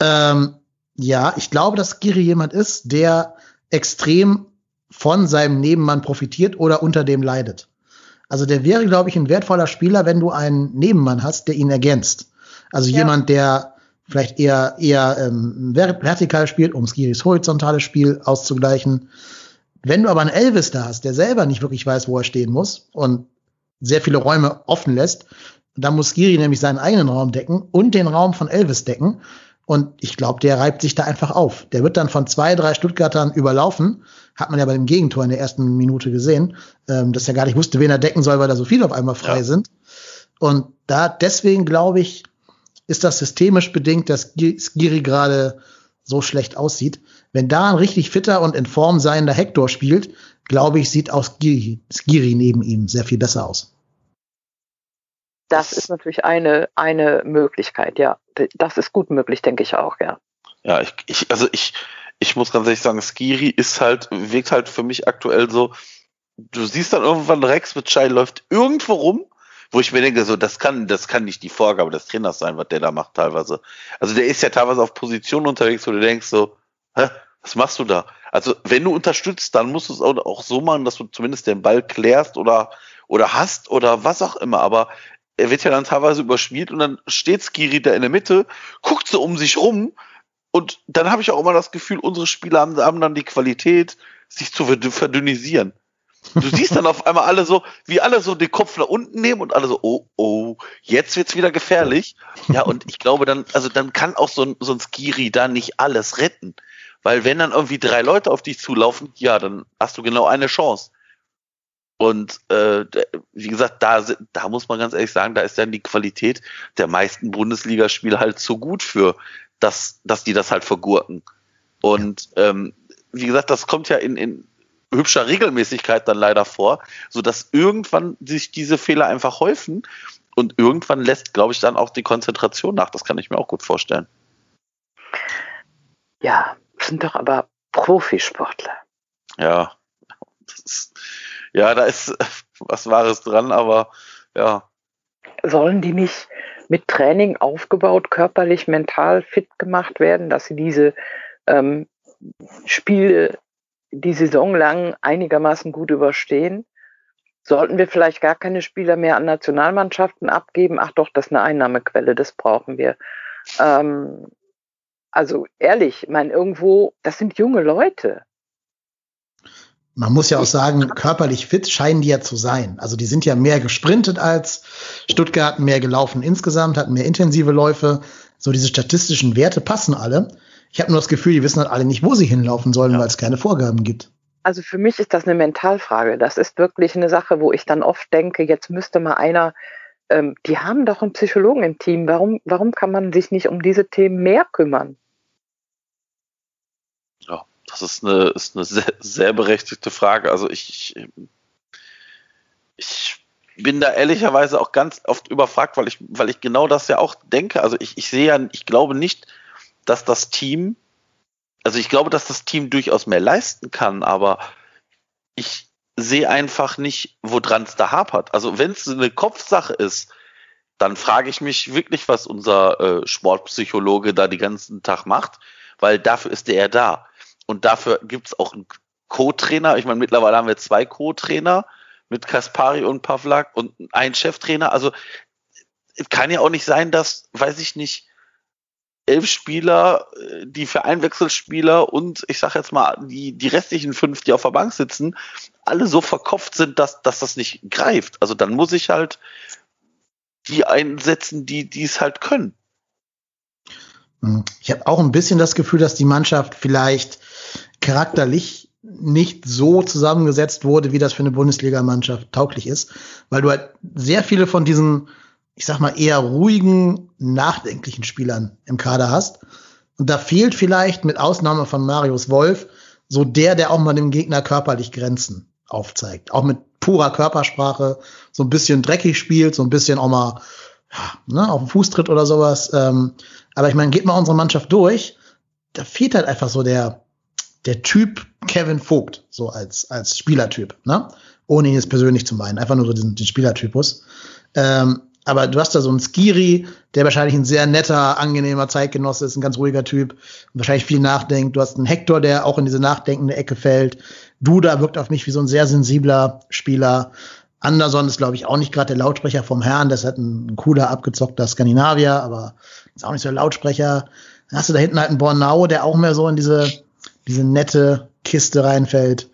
Ähm, ja, ich glaube, dass Giri jemand ist, der extrem von seinem Nebenmann profitiert oder unter dem leidet. Also der wäre, glaube ich, ein wertvoller Spieler, wenn du einen Nebenmann hast, der ihn ergänzt. Also ja. jemand, der vielleicht eher eher ähm, vertikal spielt, um Skiris horizontales Spiel auszugleichen. Wenn du aber einen Elvis da hast, der selber nicht wirklich weiß, wo er stehen muss und sehr viele Räume offen lässt, dann muss Skiri nämlich seinen eigenen Raum decken und den Raum von Elvis decken. Und ich glaube, der reibt sich da einfach auf. Der wird dann von zwei, drei Stuttgartern überlaufen, Hat man ja bei dem Gegentor in der ersten Minute gesehen, ähm, dass er gar nicht wusste, wen er decken soll, weil da so viele auf einmal frei ja. sind. Und da deswegen glaube ich, ist das systemisch bedingt, dass Skiri gerade so schlecht aussieht. Wenn da ein richtig fitter und in Form seiender Hector spielt, glaube ich, sieht auch Skiri, Skiri neben ihm sehr viel besser aus. Das ist natürlich eine, eine Möglichkeit, ja. Das ist gut möglich, denke ich auch, ja. Ja, ich, ich, also ich, ich muss ganz ehrlich sagen, Skiri ist halt, wirkt halt für mich aktuell so, du siehst dann irgendwann Rex mit Schei läuft irgendwo rum, wo ich mir denke, so, das kann, das kann nicht die Vorgabe des Trainers sein, was der da macht teilweise. Also der ist ja teilweise auf Positionen unterwegs, wo du denkst so, hä, was machst du da? Also wenn du unterstützt, dann musst du es auch so machen, dass du zumindest den Ball klärst oder, oder hast oder was auch immer. Aber er wird ja dann teilweise überspielt und dann steht Skiri da in der Mitte, guckt so um sich rum und dann habe ich auch immer das Gefühl, unsere Spieler haben, haben dann die Qualität, sich zu verdünnisieren. Du siehst dann auf einmal alle so, wie alle so den Kopf nach unten nehmen und alle so, oh, oh, jetzt wird's wieder gefährlich. Ja, und ich glaube dann, also dann kann auch so ein, so ein Skiri da nicht alles retten. Weil wenn dann irgendwie drei Leute auf dich zulaufen, ja, dann hast du genau eine Chance. Und äh, wie gesagt, da, da muss man ganz ehrlich sagen, da ist dann die Qualität der meisten Bundesligaspiele halt so gut für, dass, dass die das halt vergurken. Und ähm, wie gesagt, das kommt ja in, in hübscher Regelmäßigkeit dann leider vor, so dass irgendwann sich diese Fehler einfach häufen und irgendwann lässt, glaube ich, dann auch die Konzentration nach. Das kann ich mir auch gut vorstellen. Ja, sind doch aber Profisportler. Ja, ist, ja, da ist was Wahres dran, aber ja. Sollen die nicht mit Training aufgebaut, körperlich, mental fit gemacht werden, dass sie diese ähm, Spiele die Saison lang einigermaßen gut überstehen? Sollten wir vielleicht gar keine Spieler mehr an Nationalmannschaften abgeben? Ach doch, das ist eine Einnahmequelle, das brauchen wir. Ähm, also ehrlich, ich meine, irgendwo, das sind junge Leute. Man muss ja auch sagen, körperlich fit scheinen die ja zu sein. Also die sind ja mehr gesprintet als Stuttgart, mehr gelaufen insgesamt, hatten mehr intensive Läufe. So diese statistischen Werte passen alle. Ich habe nur das Gefühl, die wissen halt alle nicht, wo sie hinlaufen sollen, ja. weil es keine Vorgaben gibt. Also für mich ist das eine Mentalfrage. Das ist wirklich eine Sache, wo ich dann oft denke, jetzt müsste mal einer, ähm, die haben doch einen Psychologen im Team. Warum, warum kann man sich nicht um diese Themen mehr kümmern? Das ist eine, ist eine sehr, sehr berechtigte Frage. Also ich, ich bin da ehrlicherweise auch ganz oft überfragt, weil ich, weil ich genau das ja auch denke. Also ich, ich sehe ja, ich glaube nicht, dass das Team, also ich glaube, dass das Team durchaus mehr leisten kann, aber ich sehe einfach nicht, woran es da hapert. Also wenn es eine Kopfsache ist, dann frage ich mich wirklich, was unser äh, Sportpsychologe da den ganzen Tag macht, weil dafür ist er da. Und dafür gibt es auch einen Co-Trainer. Ich meine, mittlerweile haben wir zwei Co-Trainer mit Kaspari und Pavlak und einen Cheftrainer. Also kann ja auch nicht sein, dass, weiß ich nicht, elf Spieler, äh, die für Einwechselspieler und ich sag jetzt mal die, die restlichen fünf, die auf der Bank sitzen, alle so verkopft sind, dass, dass das nicht greift. Also dann muss ich halt die einsetzen, die die es halt können. Hm. Ich habe auch ein bisschen das Gefühl, dass die Mannschaft vielleicht charakterlich nicht so zusammengesetzt wurde, wie das für eine Bundesligamannschaft tauglich ist, weil du halt sehr viele von diesen ich sag mal, eher ruhigen, nachdenklichen Spielern im Kader hast. Und da fehlt vielleicht mit Ausnahme von Marius Wolf so der, der auch mal dem Gegner körperlich Grenzen aufzeigt. Auch mit purer Körpersprache, so ein bisschen dreckig spielt, so ein bisschen auch mal ne, auf den Fuß tritt oder sowas. Ähm, aber ich meine, geht mal unsere Mannschaft durch, da fehlt halt einfach so der, der Typ Kevin Vogt, so als, als Spielertyp, ne? Ohne ihn jetzt persönlich zu meinen, einfach nur so diesen, den Spielertypus. Ähm, aber du hast da so einen Skiri, der wahrscheinlich ein sehr netter, angenehmer Zeitgenosse ist, ein ganz ruhiger Typ wahrscheinlich viel nachdenkt. Du hast einen Hector, der auch in diese nachdenkende Ecke fällt. Duda wirkt auf mich wie so ein sehr sensibler Spieler. Anderson ist, glaube ich, auch nicht gerade der Lautsprecher vom Herrn. Das ist halt ein, ein cooler, abgezockter Skandinavier, aber ist auch nicht so der Lautsprecher. Dann hast du da hinten halt einen Bornau, der auch mehr so in diese, diese nette Kiste reinfällt.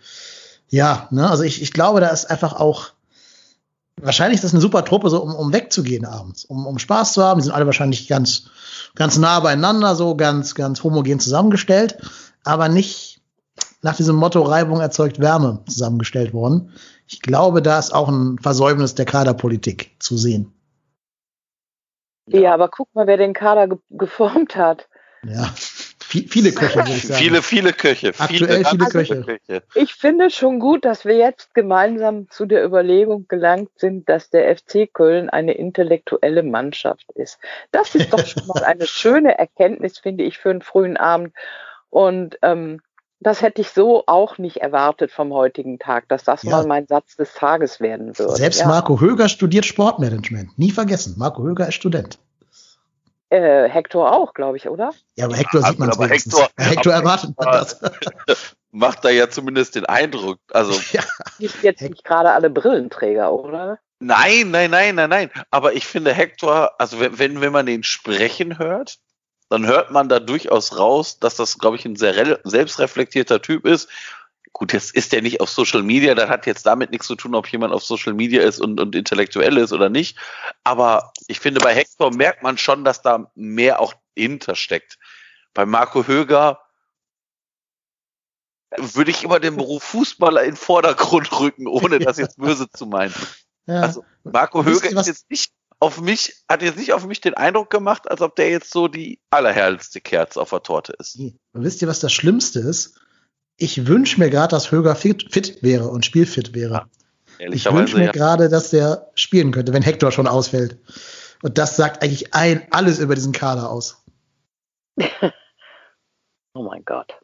Ja, ne, also ich, ich glaube, da ist einfach auch wahrscheinlich ist das eine super Truppe, so um, um wegzugehen abends, um, um Spaß zu haben. Die sind alle wahrscheinlich ganz, ganz nah beieinander, so ganz, ganz homogen zusammengestellt, aber nicht, nach diesem Motto Reibung erzeugt Wärme zusammengestellt worden. Ich glaube, da ist auch ein Versäumnis der Kaderpolitik zu sehen. Ja, aber guck mal, wer den Kader ge geformt hat. Ja, viele Köche, würde ich sagen. Viele, viele Köche. Aktuell viele, viele Köche. Köche. Ich finde schon gut, dass wir jetzt gemeinsam zu der Überlegung gelangt sind, dass der FC Köln eine intellektuelle Mannschaft ist. Das ist doch schon mal eine schöne Erkenntnis, finde ich, für einen frühen Abend. Und ähm, das hätte ich so auch nicht erwartet vom heutigen Tag, dass das ja. mal mein Satz des Tages werden würde. Selbst ja. Marco Höger studiert Sportmanagement. Nie vergessen. Marco Höger ist Student. Äh, Hector auch, glaube ich, oder? Ja, aber Hector ja, sieht man aber Hector, Hector erwartet man das. Macht da ja zumindest den Eindruck. Also ja. Jetzt nicht gerade alle Brillenträger, oder? Nein, nein, nein, nein, nein. Aber ich finde Hector, also wenn, wenn man den sprechen hört, dann hört man da durchaus raus, dass das, glaube ich, ein sehr selbstreflektierter Typ ist. Gut, jetzt ist der nicht auf Social Media, das hat jetzt damit nichts zu tun, ob jemand auf Social Media ist und, und intellektuell ist oder nicht. Aber ich finde, bei Hector merkt man schon, dass da mehr auch hintersteckt. Bei Marco Höger würde ich immer den Beruf Fußballer in den Vordergrund rücken, ohne das jetzt böse zu meinen. Ja. Also Marco Höger ist jetzt nicht auf mich, hat jetzt nicht auf mich den Eindruck gemacht, als ob der jetzt so die allerherrlichste Kerze auf der Torte ist. Und wisst ihr, was das Schlimmste ist? Ich wünsche mir gerade, dass Höger fit, fit, wäre und spielfit wäre. Ja, ich wünsche mir ja. gerade, dass der spielen könnte, wenn Hector schon ausfällt. Und das sagt eigentlich ein, alles über diesen Kader aus. oh mein Gott.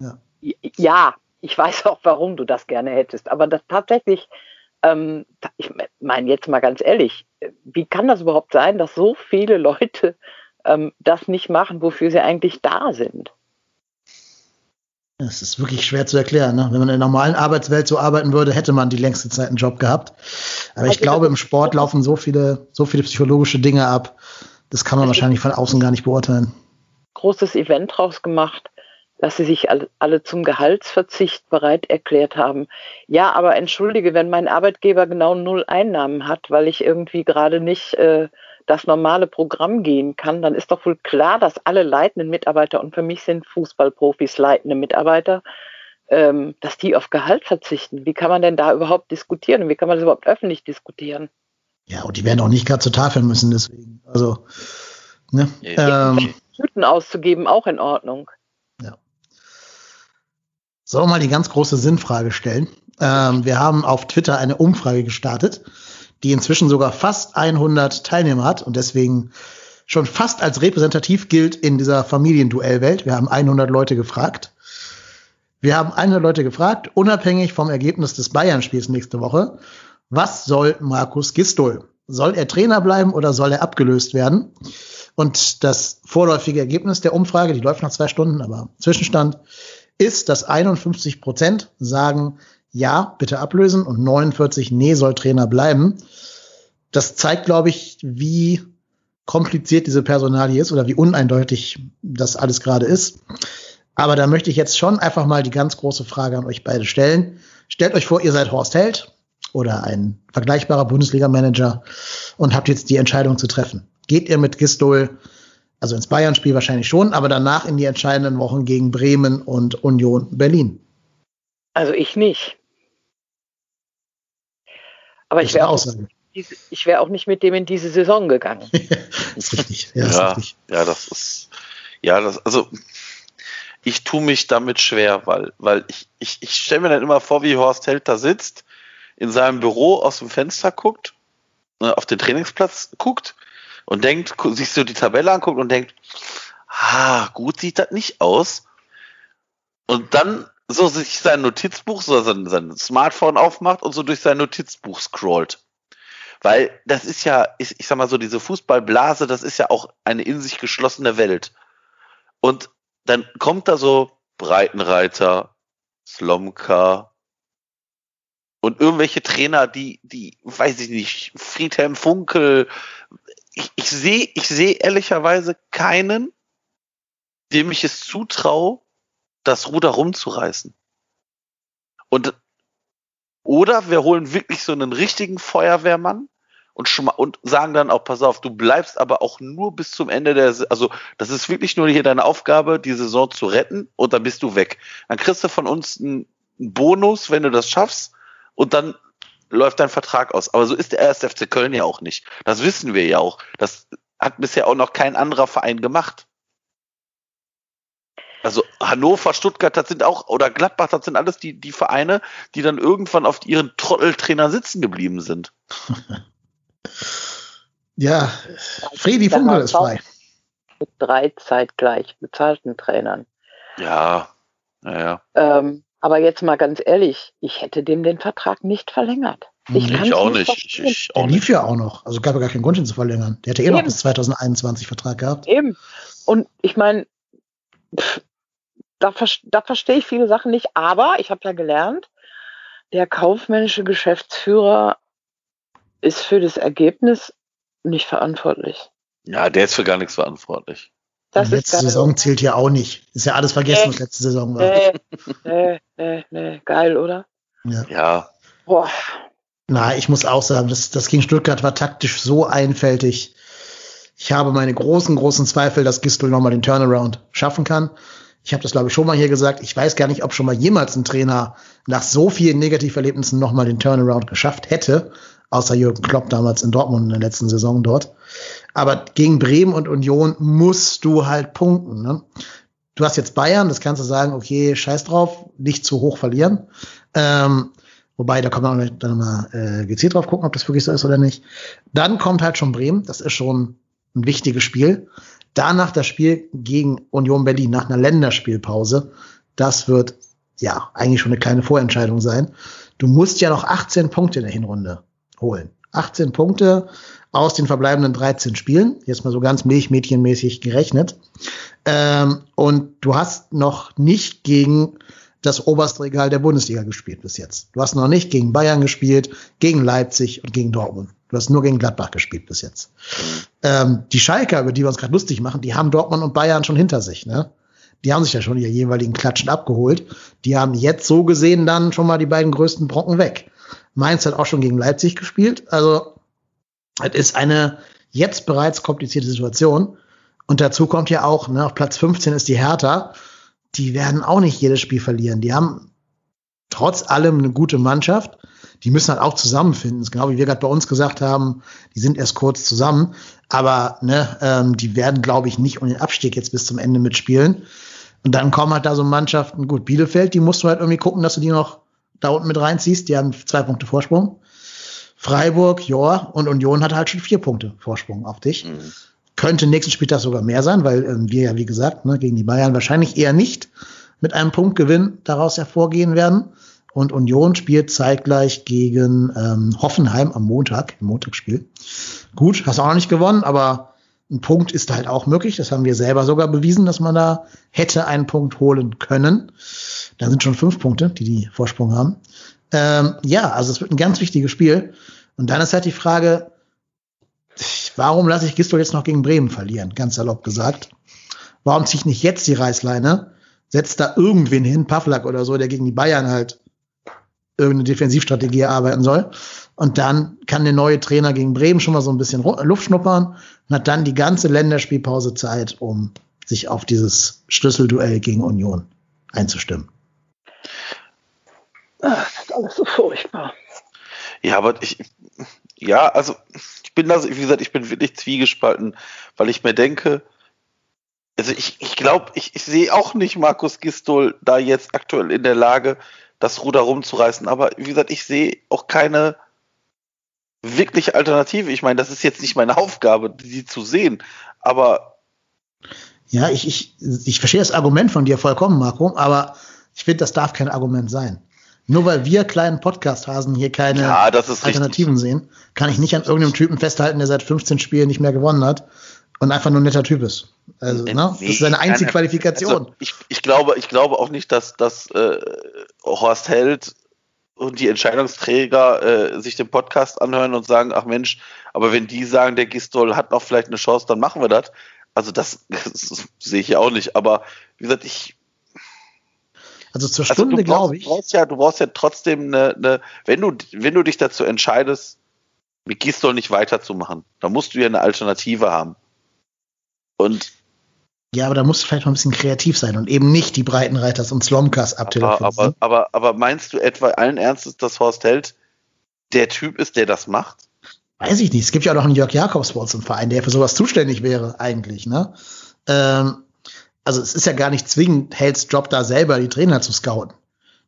Ja. ja, ich weiß auch, warum du das gerne hättest. Aber das tatsächlich ähm, ich meine jetzt mal ganz ehrlich, wie kann das überhaupt sein, dass so viele Leute ähm, das nicht machen, wofür sie eigentlich da sind? Das ist wirklich schwer zu erklären. Ne? Wenn man in der normalen Arbeitswelt so arbeiten würde, hätte man die längste Zeit einen Job gehabt. Aber ich also glaube, im Sport laufen so viele, so viele psychologische Dinge ab. Das kann man also wahrscheinlich von außen gar nicht beurteilen. Großes Event draus gemacht dass sie sich alle zum Gehaltsverzicht bereit erklärt haben. Ja, aber entschuldige, wenn mein Arbeitgeber genau null Einnahmen hat, weil ich irgendwie gerade nicht äh, das normale Programm gehen kann, dann ist doch wohl klar, dass alle leitenden Mitarbeiter, und für mich sind Fußballprofis leitende Mitarbeiter, ähm, dass die auf Gehalt verzichten. Wie kann man denn da überhaupt diskutieren? Wie kann man das überhaupt öffentlich diskutieren? Ja, und die werden auch nicht gerade zur Tafel müssen, deswegen. Also, ne? Ja, ähm, Tüten auszugeben, auch in Ordnung. Sollen wir mal die ganz große Sinnfrage stellen? Ähm, wir haben auf Twitter eine Umfrage gestartet, die inzwischen sogar fast 100 Teilnehmer hat und deswegen schon fast als repräsentativ gilt in dieser Familienduellwelt. Wir haben 100 Leute gefragt. Wir haben 100 Leute gefragt, unabhängig vom Ergebnis des Bayern-Spiels nächste Woche. Was soll Markus Gistol? Soll er Trainer bleiben oder soll er abgelöst werden? Und das vorläufige Ergebnis der Umfrage, die läuft nach zwei Stunden, aber Zwischenstand ist, dass 51 Prozent sagen, ja, bitte ablösen und 49, nee, soll Trainer bleiben. Das zeigt, glaube ich, wie kompliziert diese Personalie ist oder wie uneindeutig das alles gerade ist. Aber da möchte ich jetzt schon einfach mal die ganz große Frage an euch beide stellen. Stellt euch vor, ihr seid Horst Held oder ein vergleichbarer Bundesliga-Manager und habt jetzt die Entscheidung zu treffen. Geht ihr mit Gistol also ins Bayern-Spiel wahrscheinlich schon, aber danach in die entscheidenden Wochen gegen Bremen und Union Berlin. Also ich nicht. Aber ich wäre auch, ich wäre auch nicht mit dem in diese Saison gegangen. das ist richtig. Ja, ja, ist richtig. ja, das ist, ja, das, also ich tue mich damit schwer, weil, weil ich, ich, ich stelle mir dann immer vor, wie Horst Held da sitzt, in seinem Büro aus dem Fenster guckt, ne, auf den Trainingsplatz guckt und denkt, sich so die Tabelle anguckt und denkt, ah, gut sieht das nicht aus. Und dann so sich sein Notizbuch, so sein, sein Smartphone aufmacht und so durch sein Notizbuch scrollt. Weil das ist ja, ich, ich sag mal so, diese Fußballblase, das ist ja auch eine in sich geschlossene Welt. Und dann kommt da so Breitenreiter, Slomka und irgendwelche Trainer, die, die, weiß ich nicht, Friedhelm Funkel, ich, ich sehe ich seh ehrlicherweise keinen, dem ich es zutraue, das Ruder rumzureißen. Und oder wir holen wirklich so einen richtigen Feuerwehrmann und, und sagen dann auch, pass auf, du bleibst aber auch nur bis zum Ende der, also das ist wirklich nur hier deine Aufgabe, die Saison zu retten und dann bist du weg. Dann kriegst du von uns einen Bonus, wenn du das schaffst und dann läuft dein Vertrag aus. Aber so ist der 1. FC Köln ja auch nicht. Das wissen wir ja auch. Das hat bisher auch noch kein anderer Verein gemacht. Also Hannover, Stuttgart, das sind auch, oder Gladbach, das sind alles die, die Vereine, die dann irgendwann auf ihren Trotteltrainer sitzen geblieben sind. ja, Fredi Funkel ist frei. Mit drei zeitgleich bezahlten Trainern. Ja, naja. Ähm, aber jetzt mal ganz ehrlich, ich hätte dem den Vertrag nicht verlängert. Ich, ich auch nicht. Ich, ich auch der lief nicht. ja auch noch. Also gab ja gar keinen Grund, ihn zu verlängern. Der hätte eh Eben. noch bis 2021 Vertrag gehabt. Eben. Und ich meine, da, da verstehe ich viele Sachen nicht. Aber ich habe ja gelernt, der kaufmännische Geschäftsführer ist für das Ergebnis nicht verantwortlich. Ja, der ist für gar nichts verantwortlich. Das letzte Saison zählt ja auch nicht. Ist ja alles vergessen, nee, was letzte Saison war. Nee, nee, nee, nee. Geil, oder? Ja. ja. Boah. Na, ich muss auch sagen, das, das gegen Stuttgart war taktisch so einfältig. Ich habe meine großen, großen Zweifel, dass Gistel nochmal den Turnaround schaffen kann. Ich habe das, glaube ich, schon mal hier gesagt. Ich weiß gar nicht, ob schon mal jemals ein Trainer nach so vielen Negativerlebnissen nochmal den Turnaround geschafft hätte, außer Jürgen Klopp damals in Dortmund in der letzten Saison dort. Aber gegen Bremen und Union musst du halt punkten. Ne? Du hast jetzt Bayern, das kannst du sagen, okay, scheiß drauf, nicht zu hoch verlieren. Ähm, wobei, da kann man auch dann mal äh, gezielt drauf gucken, ob das wirklich so ist oder nicht. Dann kommt halt schon Bremen, das ist schon ein wichtiges Spiel. Danach das Spiel gegen Union Berlin nach einer Länderspielpause. Das wird ja eigentlich schon eine kleine Vorentscheidung sein. Du musst ja noch 18 Punkte in der Hinrunde holen. 18 Punkte aus den verbleibenden 13 Spielen. Jetzt mal so ganz milchmädchenmäßig gerechnet. Ähm, und du hast noch nicht gegen das oberste Regal der Bundesliga gespielt bis jetzt. Du hast noch nicht gegen Bayern gespielt, gegen Leipzig und gegen Dortmund. Du hast nur gegen Gladbach gespielt bis jetzt. Ähm, die Schalker, über die wir uns gerade lustig machen, die haben Dortmund und Bayern schon hinter sich. Ne? Die haben sich ja schon ihre jeweiligen Klatschen abgeholt. Die haben jetzt so gesehen dann schon mal die beiden größten Brocken weg. Mainz hat auch schon gegen Leipzig gespielt. Also es ist eine jetzt bereits komplizierte Situation. Und dazu kommt ja auch, ne, auf Platz 15 ist die Hertha. Die werden auch nicht jedes Spiel verlieren. Die haben trotz allem eine gute Mannschaft. Die müssen halt auch zusammenfinden. Genau wie wir gerade bei uns gesagt haben, die sind erst kurz zusammen. Aber ne, ähm, die werden, glaube ich, nicht um den Abstieg jetzt bis zum Ende mitspielen. Und dann kommen halt da so Mannschaften, gut, Bielefeld, die musst du halt irgendwie gucken, dass du die noch da unten mit reinziehst. Die haben zwei Punkte Vorsprung. Freiburg, ja, und Union hat halt schon vier Punkte Vorsprung auf dich. Mhm. Könnte nächsten Spieltag sogar mehr sein, weil ähm, wir ja, wie gesagt, ne, gegen die Bayern wahrscheinlich eher nicht mit einem Punktgewinn daraus hervorgehen werden. Und Union spielt zeitgleich gegen ähm, Hoffenheim am Montag, im Montagsspiel. Gut, hast auch noch nicht gewonnen, aber ein Punkt ist halt auch möglich. Das haben wir selber sogar bewiesen, dass man da hätte einen Punkt holen können. Da sind schon fünf Punkte, die die Vorsprung haben. Ähm, ja, also es wird ein ganz wichtiges Spiel. Und dann ist halt die Frage, warum lasse ich Gistol jetzt noch gegen Bremen verlieren? Ganz salopp gesagt. Warum ziehe ich nicht jetzt die Reißleine? Setzt da irgendwen hin, Pavlak oder so, der gegen die Bayern halt irgendeine Defensivstrategie erarbeiten soll. Und dann kann der neue Trainer gegen Bremen schon mal so ein bisschen Luft schnuppern und hat dann die ganze Länderspielpause Zeit, um sich auf dieses Schlüsselduell gegen Union einzustimmen. Ach, das ist alles so furchtbar. Ja, aber ich, ja, also ich bin da, wie gesagt, ich bin wirklich zwiegespalten, weil ich mir denke, also ich, ich glaube, ich, ich sehe auch nicht Markus Gistol da jetzt aktuell in der Lage, das Ruder rumzureißen. Aber wie gesagt, ich sehe auch keine wirkliche Alternative. Ich meine, das ist jetzt nicht meine Aufgabe, die zu sehen. Aber ja, ich, ich, ich verstehe das Argument von dir vollkommen, Marco, aber ich finde, das darf kein Argument sein. Nur weil wir kleinen Podcast-Hasen hier keine ja, Alternativen richtig. sehen, kann ich nicht an irgendeinem Typen festhalten, der seit 15 Spielen nicht mehr gewonnen hat und einfach nur ein netter Typ ist. Also, nee, ne? Das ist seine einzige Qualifikation. Also, ich, ich, glaube, ich glaube auch nicht, dass, dass äh, Horst Held und die Entscheidungsträger äh, sich den Podcast anhören und sagen, ach Mensch, aber wenn die sagen, der Gistol hat noch vielleicht eine Chance, dann machen wir das. Also das, das sehe ich ja auch nicht. Aber wie gesagt, ich, also zur also Stunde, glaube ich. Du brauchst ja, du brauchst ja trotzdem eine, eine, wenn du, wenn du dich dazu entscheidest, mit Gistol nicht weiterzumachen. Da musst du ja eine Alternative haben. Und ja, aber da musst du vielleicht mal ein bisschen kreativ sein und eben nicht die Breitenreiters und Slomkas abtelefonieren. Aber, aber, aber, aber meinst du etwa allen Ernstes, dass Horst Held der Typ ist, der das macht? Weiß ich nicht. Es gibt ja auch noch einen Jörg Jakobs bei uns im Verein, der für sowas zuständig wäre, eigentlich, ne? Ähm, also es ist ja gar nicht zwingend Helds Job, da selber die Trainer zu scouten.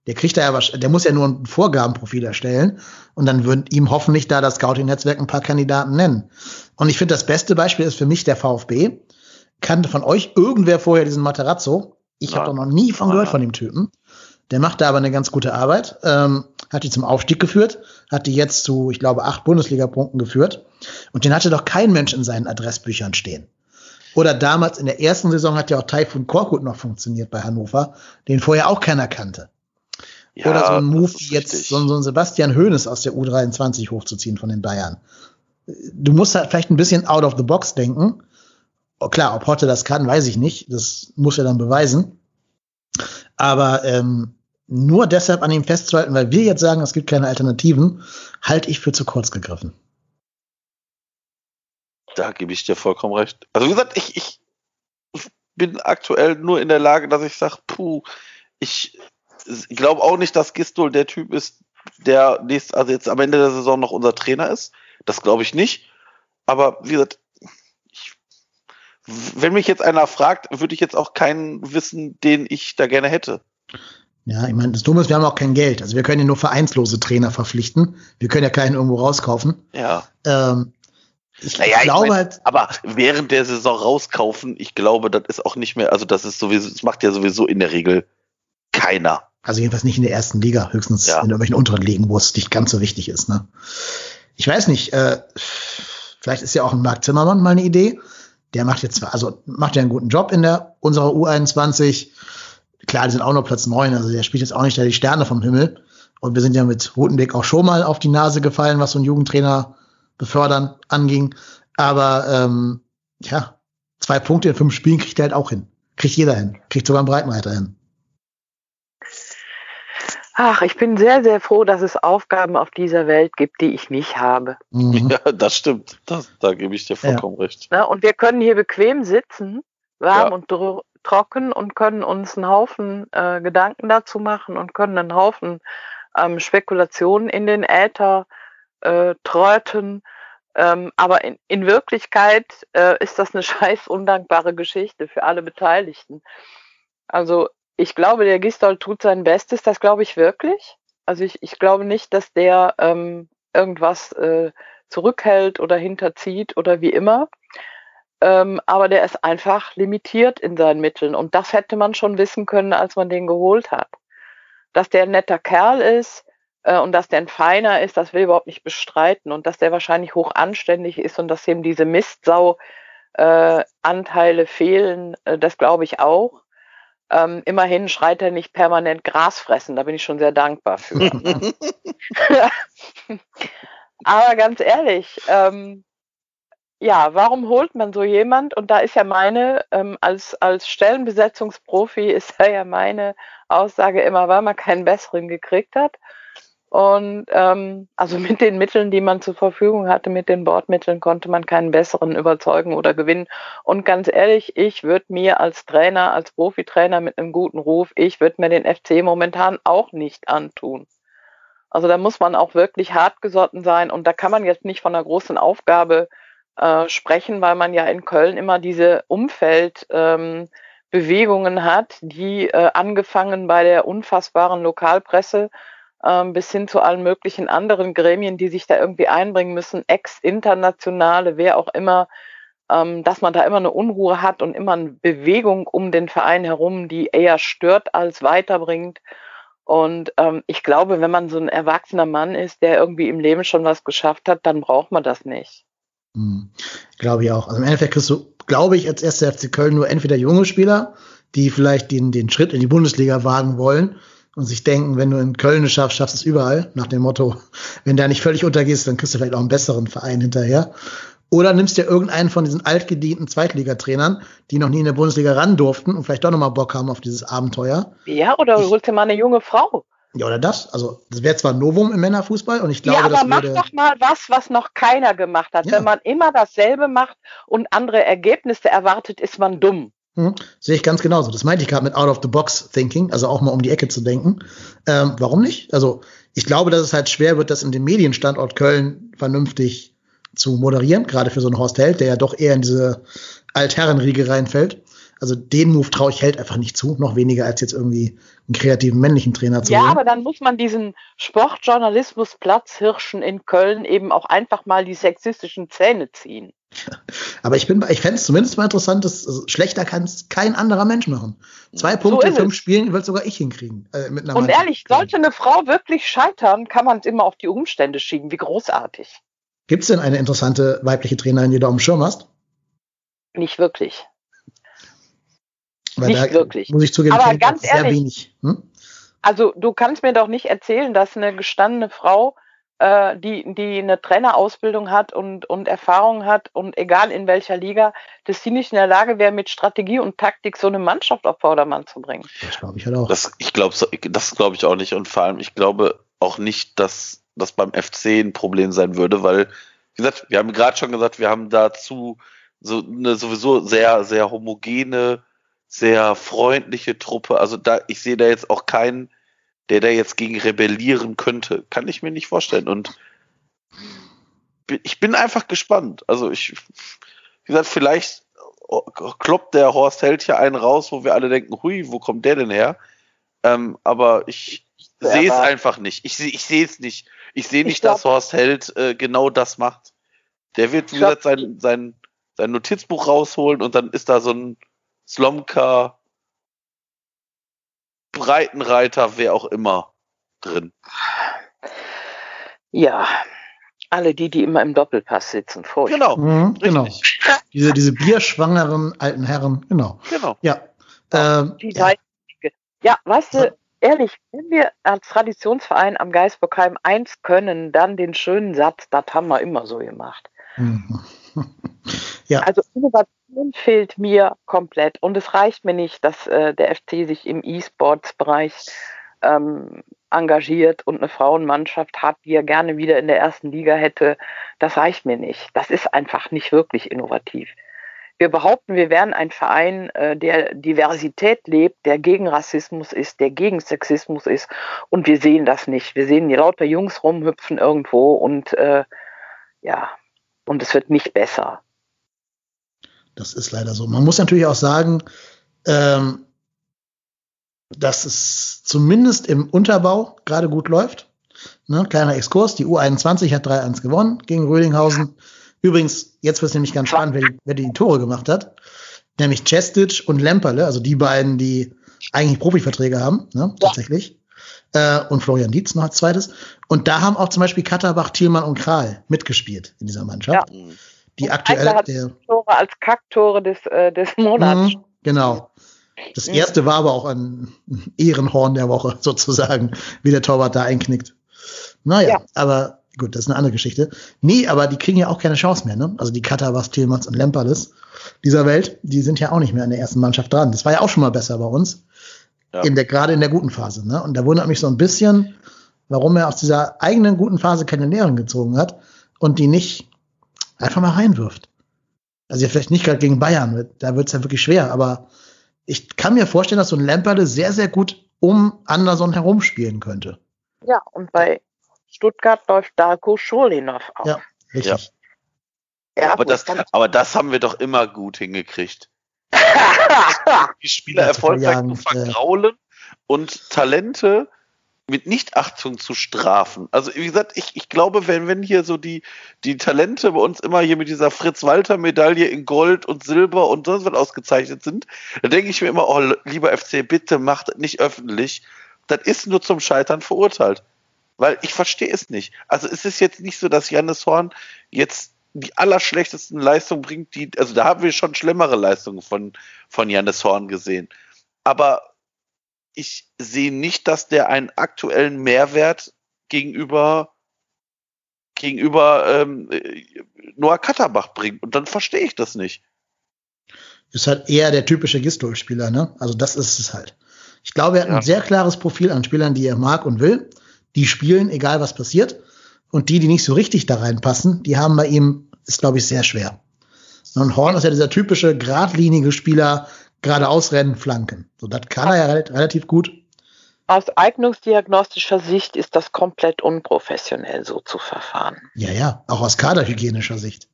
Der kriegt da ja was, der muss ja nur ein Vorgabenprofil erstellen und dann würden ihm hoffentlich da das Scouting-Netzwerk ein paar Kandidaten nennen. Und ich finde, das beste Beispiel ist für mich der VfB. Kannte von euch irgendwer vorher diesen Materazzo? Ich habe doch noch nie von gehört von dem Typen. Der macht da aber eine ganz gute Arbeit, ähm, hat die zum Aufstieg geführt, hat die jetzt zu, ich glaube, acht Bundesliga-Punkten geführt. Und den hatte doch kein Mensch in seinen Adressbüchern stehen. Oder damals in der ersten Saison hat ja auch Taifun Korkut noch funktioniert bei Hannover, den vorher auch keiner kannte. Ja, Oder so ein Move jetzt so, so ein Sebastian Hoeneß aus der U23 hochzuziehen von den Bayern. Du musst halt vielleicht ein bisschen out of the box denken. Klar, ob Hotte das kann, weiß ich nicht. Das muss er dann beweisen. Aber ähm, nur deshalb an ihm festzuhalten, weil wir jetzt sagen, es gibt keine Alternativen, halte ich für zu kurz gegriffen. Da gebe ich dir vollkommen recht. Also wie gesagt, ich, ich bin aktuell nur in der Lage, dass ich sage, puh, ich, glaube auch nicht, dass Gistol der Typ ist, der nächst, also jetzt am Ende der Saison noch unser Trainer ist. Das glaube ich nicht. Aber wie gesagt, wenn mich jetzt einer fragt, würde ich jetzt auch keinen wissen, den ich da gerne hätte. Ja, ich meine, das Dumme ist, wir haben auch kein Geld. Also wir können ja nur vereinslose Trainer verpflichten. Wir können ja keinen irgendwo rauskaufen. Ja. Ähm, ich naja, glaube ich mein, halt. Aber während der Saison rauskaufen, ich glaube, das ist auch nicht mehr, also das ist sowieso, das macht ja sowieso in der Regel keiner. Also jedenfalls nicht in der ersten Liga, höchstens ja. in irgendwelchen unteren Ligen, wo es nicht ganz so wichtig ist. Ne? Ich weiß nicht, äh, vielleicht ist ja auch ein Marc Zimmermann mal eine Idee. Der macht jetzt, also macht ja einen guten Job in der unserer U21. Klar, die sind auch nur Platz neun, also der spielt jetzt auch nicht da die Sterne vom Himmel. Und wir sind ja mit Rotenbeck auch schon mal auf die Nase gefallen, was so ein Jugendtrainer befördern anging. Aber ähm, ja, zwei Punkte in fünf Spielen kriegt er halt auch hin. Kriegt jeder hin. Kriegt sogar ein Breitenreiter hin. Ach, ich bin sehr, sehr froh, dass es Aufgaben auf dieser Welt gibt, die ich nicht habe. Mhm. Ja, das stimmt. Das, da gebe ich dir vollkommen ja. recht. Na, und wir können hier bequem sitzen, warm ja. und trocken und können uns einen Haufen äh, Gedanken dazu machen und können einen Haufen ähm, Spekulationen in den Äther äh, tröten. Ähm, aber in, in Wirklichkeit äh, ist das eine scheiß undankbare Geschichte für alle Beteiligten. Also ich glaube, der Gistol tut sein Bestes, das glaube ich wirklich. Also ich, ich glaube nicht, dass der ähm, irgendwas äh, zurückhält oder hinterzieht oder wie immer. Ähm, aber der ist einfach limitiert in seinen Mitteln. Und das hätte man schon wissen können, als man den geholt hat. Dass der ein netter Kerl ist, äh, und dass der ein Feiner ist, das will ich überhaupt nicht bestreiten und dass der wahrscheinlich hoch anständig ist und dass ihm diese Mistsau-Anteile äh, fehlen, äh, das glaube ich auch. Ähm, immerhin schreit er nicht permanent Gras fressen, da bin ich schon sehr dankbar für. Aber ganz ehrlich, ähm, ja, warum holt man so jemand? Und da ist ja meine, ähm, als, als Stellenbesetzungsprofi ist da ja meine Aussage immer, weil man keinen besseren gekriegt hat. Und ähm, also mit den Mitteln, die man zur Verfügung hatte, mit den Bordmitteln, konnte man keinen besseren überzeugen oder gewinnen. Und ganz ehrlich, ich würde mir als Trainer, als Profitrainer mit einem guten Ruf, ich würde mir den FC momentan auch nicht antun. Also da muss man auch wirklich hartgesotten sein und da kann man jetzt nicht von einer großen Aufgabe äh, sprechen, weil man ja in Köln immer diese Umfeldbewegungen ähm, hat, die äh, angefangen bei der unfassbaren Lokalpresse bis hin zu allen möglichen anderen Gremien, die sich da irgendwie einbringen müssen, ex-internationale, wer auch immer, ähm, dass man da immer eine Unruhe hat und immer eine Bewegung um den Verein herum, die eher stört als weiterbringt. Und ähm, ich glaube, wenn man so ein erwachsener Mann ist, der irgendwie im Leben schon was geschafft hat, dann braucht man das nicht. Hm, glaube ich auch. Also im Endeffekt kriegst du, glaube ich, als erster FC Köln nur entweder junge Spieler, die vielleicht den, den Schritt in die Bundesliga wagen wollen, und sich denken, wenn du in Köln es schaffst, schaffst du es überall, nach dem Motto, wenn der nicht völlig untergehst, dann kriegst du vielleicht auch einen besseren Verein hinterher. Oder nimmst dir irgendeinen von diesen altgedienten Zweitligatrainern, die noch nie in der Bundesliga ran durften und vielleicht doch nochmal Bock haben auf dieses Abenteuer. Ja, oder du holst dir mal eine junge Frau. Ja, oder das. Also, das wäre zwar ein Novum im Männerfußball und ich glaube, ja, aber das mach doch mal was, was noch keiner gemacht hat. Ja. Wenn man immer dasselbe macht und andere Ergebnisse erwartet, ist man dumm. Hm, sehe ich ganz genauso. Das meinte ich gerade mit Out of the Box Thinking, also auch mal um die Ecke zu denken. Ähm, warum nicht? Also, ich glaube, dass es halt schwer wird, das in dem Medienstandort Köln vernünftig zu moderieren, gerade für so einen Horst Held, der ja doch eher in diese Altherrenriege reinfällt. Also den Move traue ich Held einfach nicht zu, noch weniger als jetzt irgendwie einen kreativen männlichen Trainer zu Ja, holen. aber dann muss man diesen Sportjournalismus Platzhirschen in Köln eben auch einfach mal die sexistischen Zähne ziehen. Aber ich bin, ich fände es zumindest mal interessant, dass also schlechter kann es kein anderer Mensch machen. Zwei So Punkte in ist fünf. Spielen wird sogar ich hinkriegen. Äh, mit einer Und Mannschaft. ehrlich, sollte eine Frau wirklich scheitern, kann man es immer auf die Umstände schieben. Wie großartig. Gibt es denn eine interessante weibliche Trainerin, die du auf dem Schirm hast? Nicht wirklich. Weil Nicht wirklich. Muss ich zugeben, Aber ganz ehrlich, wenig. Hm? Also du kannst mir doch nicht erzählen, dass eine gestandene Frau, äh, die, die eine Trainerausbildung hat und, und Erfahrung hat und egal in welcher Liga, dass sie nicht in der Lage wäre, mit Strategie und Taktik so eine Mannschaft auf Vordermann zu bringen. Das glaube ich halt auch. Das, ich glaube, das glaube ich auch nicht. Und vor allem, ich glaube auch nicht, dass das beim FC ein Problem sein würde, weil, wie gesagt, wir haben gerade schon gesagt, wir haben dazu so eine sowieso sehr, sehr homogene, sehr freundliche Truppe. Also da, ich sehe da jetzt auch keinen, der da jetzt gegen rebellieren könnte. Kann ich mir nicht vorstellen. Und ich bin einfach gespannt. Also ich, wie gesagt, vielleicht kloppt der Horst Held hier einen raus, wo wir alle denken, hui, wo kommt der denn her? Ähm, aber ich sehe es einfach nicht. Ich sehe ich sehe es nicht. Ich sehe Ich nicht, glaub- dass Horst Held äh, genau das macht. Der wird, wie Ich gesagt, sein, sein, sein Notizbuch rausholen und dann ist da so ein Slomka, Breitenreiter, wer auch immer drin. Ja, alle die, die immer im Doppelpass sitzen, furchtbar. Genau, Mhm, genau. Diese, diese bierschwangeren alten Herren, genau. Genau. Ja. Ähm, Die ja. drei- Ja, weißt du, ehrlich, wenn wir als Traditionsverein am Geisbockheim eins können, dann den schönen Satz, das haben wir immer so gemacht. Mhm. ja. Also fehlt mir komplett und es reicht mir nicht, dass äh, der FC sich im E-Sports-Bereich ähm, engagiert und eine Frauenmannschaft hat, die er gerne wieder in der ersten Liga hätte. Das reicht mir nicht. Das ist einfach nicht wirklich innovativ. Wir behaupten, wir wären ein Verein, äh, der Diversität lebt, der gegen Rassismus ist, der gegen Sexismus ist und wir sehen das nicht. Wir sehen die lauter Jungs rumhüpfen irgendwo und äh, ja, und es wird nicht besser. Das ist leider so. Man muss natürlich auch sagen, ähm, dass es zumindest im Unterbau gerade gut läuft. Ne, kleiner Exkurs, die U21 hat 3-1 gewonnen gegen Rödinghausen. Übrigens, jetzt wird es nämlich ganz spannend, wer die, wer die Tore gemacht hat. Nämlich Cestic und Lemperle, also die beiden, die eigentlich Profiverträge haben, ne, Ja. tatsächlich. Äh, und Florian Dietz noch als zweites. Und da haben auch zum Beispiel Katterbach, Thielmann und Kral mitgespielt in dieser Mannschaft. Mhm. Die Und aktuell Eichler hat der, Tore als Kacktore des, äh, des Monats. Mhm, genau. Das Mhm. erste war aber auch ein Ehrenhorn der Woche, sozusagen, wie der Torwart da einknickt. Naja, Ja. aber gut, das ist eine andere Geschichte. Nee, aber die kriegen ja auch keine Chance mehr, ne? Also die Katavas, Tillmanns und Lemperles dieser Welt, die sind ja auch nicht mehr in der ersten Mannschaft dran. Das war ja auch schon mal besser bei uns. Ja. In der, gerade in der guten Phase, ne? Und da wundert mich so ein bisschen, warum er aus dieser eigenen guten Phase keine Lehren gezogen hat und die nicht einfach mal reinwirft. Also ja, vielleicht nicht gerade gegen Bayern, da wird es ja wirklich schwer, aber ich kann mir vorstellen, dass so ein Lemperle sehr, sehr gut um Anderson herumspielen könnte. Ja, und bei Stuttgart läuft Darko Scholinov auf. Ja. Richtig. Ja, aber, wo das, aber das haben wir doch immer gut hingekriegt. Die Spieler Ja, erfolgreich zu vergraulen und Talente mit Nichtachtung zu strafen. Also wie gesagt, ich, ich glaube, wenn, wenn hier so die, die Talente bei uns immer hier mit dieser Fritz-Walter-Medaille in Gold und Silber und sonst was ausgezeichnet sind, dann denke ich mir immer, oh, lieber FC, bitte macht nicht öffentlich. Das ist nur zum Scheitern verurteilt. Weil ich verstehe es nicht. Also es ist jetzt nicht so, dass Jannis Horn jetzt die allerschlechtesten Leistungen bringt, die, also da haben wir schon schlimmere Leistungen von, von Jannis Horn gesehen. Aber ich sehe nicht, dass der einen aktuellen Mehrwert gegenüber gegenüber ähm, äh, Noah Katterbach bringt. Und dann verstehe ich das nicht. Ist halt eher der typische Gistol-Spieler, ne? Also das ist es halt. Ich glaube, er hat Ja. ein sehr klares Profil an Spielern, die er mag und will. Die spielen, egal was passiert. Und die, die nicht so richtig da reinpassen, die haben bei ihm, ist, glaube ich, sehr schwer. Und Horn ist ja dieser typische, geradlinige Spieler, geradeaus rennen, flanken. So, das kann er ja rel- relativ gut. Aus eignungsdiagnostischer Sicht ist das komplett unprofessionell, so zu verfahren. Ja, ja, auch aus kaderhygienischer Sicht.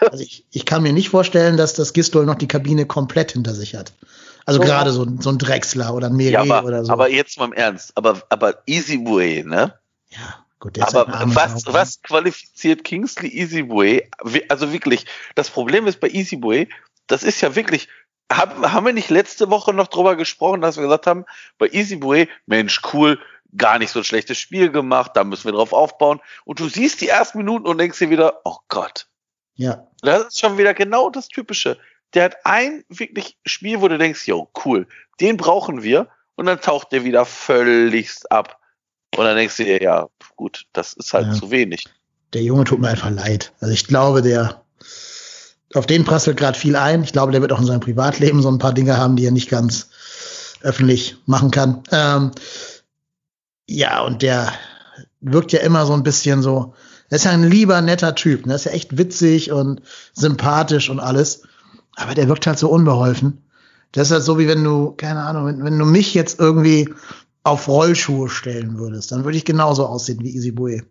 Also ich, ich kann mir nicht vorstellen, dass das Gistol noch die Kabine komplett hinter sich hat. Also So. gerade so, ein- so ein Drechsler oder ein Meret Ja, aber, oder so. aber jetzt mal im Ernst. Aber, aber Easy Way, ne? ja, gut, der ist Aber ein armer was, Sau. was qualifiziert Kingsley Easyway? Also wirklich, das Problem ist bei Easyway, das ist ja wirklich, haben, haben wir nicht letzte Woche noch drüber gesprochen, dass wir gesagt haben, bei Easyway, Mensch, cool, gar nicht so ein schlechtes Spiel gemacht, da müssen wir drauf aufbauen. Und du siehst die ersten Minuten und denkst dir wieder, oh Gott, Ja, das ist schon wieder genau das Typische. Der hat ein wirklich Spiel, wo du denkst, yo, cool, den brauchen wir. Und dann taucht der wieder völligst ab. Und dann denkst du dir, ja, gut, das ist halt Ja. zu wenig. der Junge tut mir einfach leid. Also ich glaube, der auf den prasselt gerade viel ein. Ich glaube, der wird auch in seinem Privatleben so ein paar Dinge haben, die er nicht ganz öffentlich machen kann. Ähm, ja, und der wirkt ja immer so ein bisschen so. Er ist ja ein lieber, netter Typ. Ne? Er ist ja echt witzig und sympathisch und alles. Aber der wirkt halt so unbeholfen. Das ist halt so, wie wenn du, keine Ahnung, wenn, wenn du mich jetzt irgendwie auf Rollschuhe stellen würdest, dann würde ich genauso aussehen wie Easy Bue.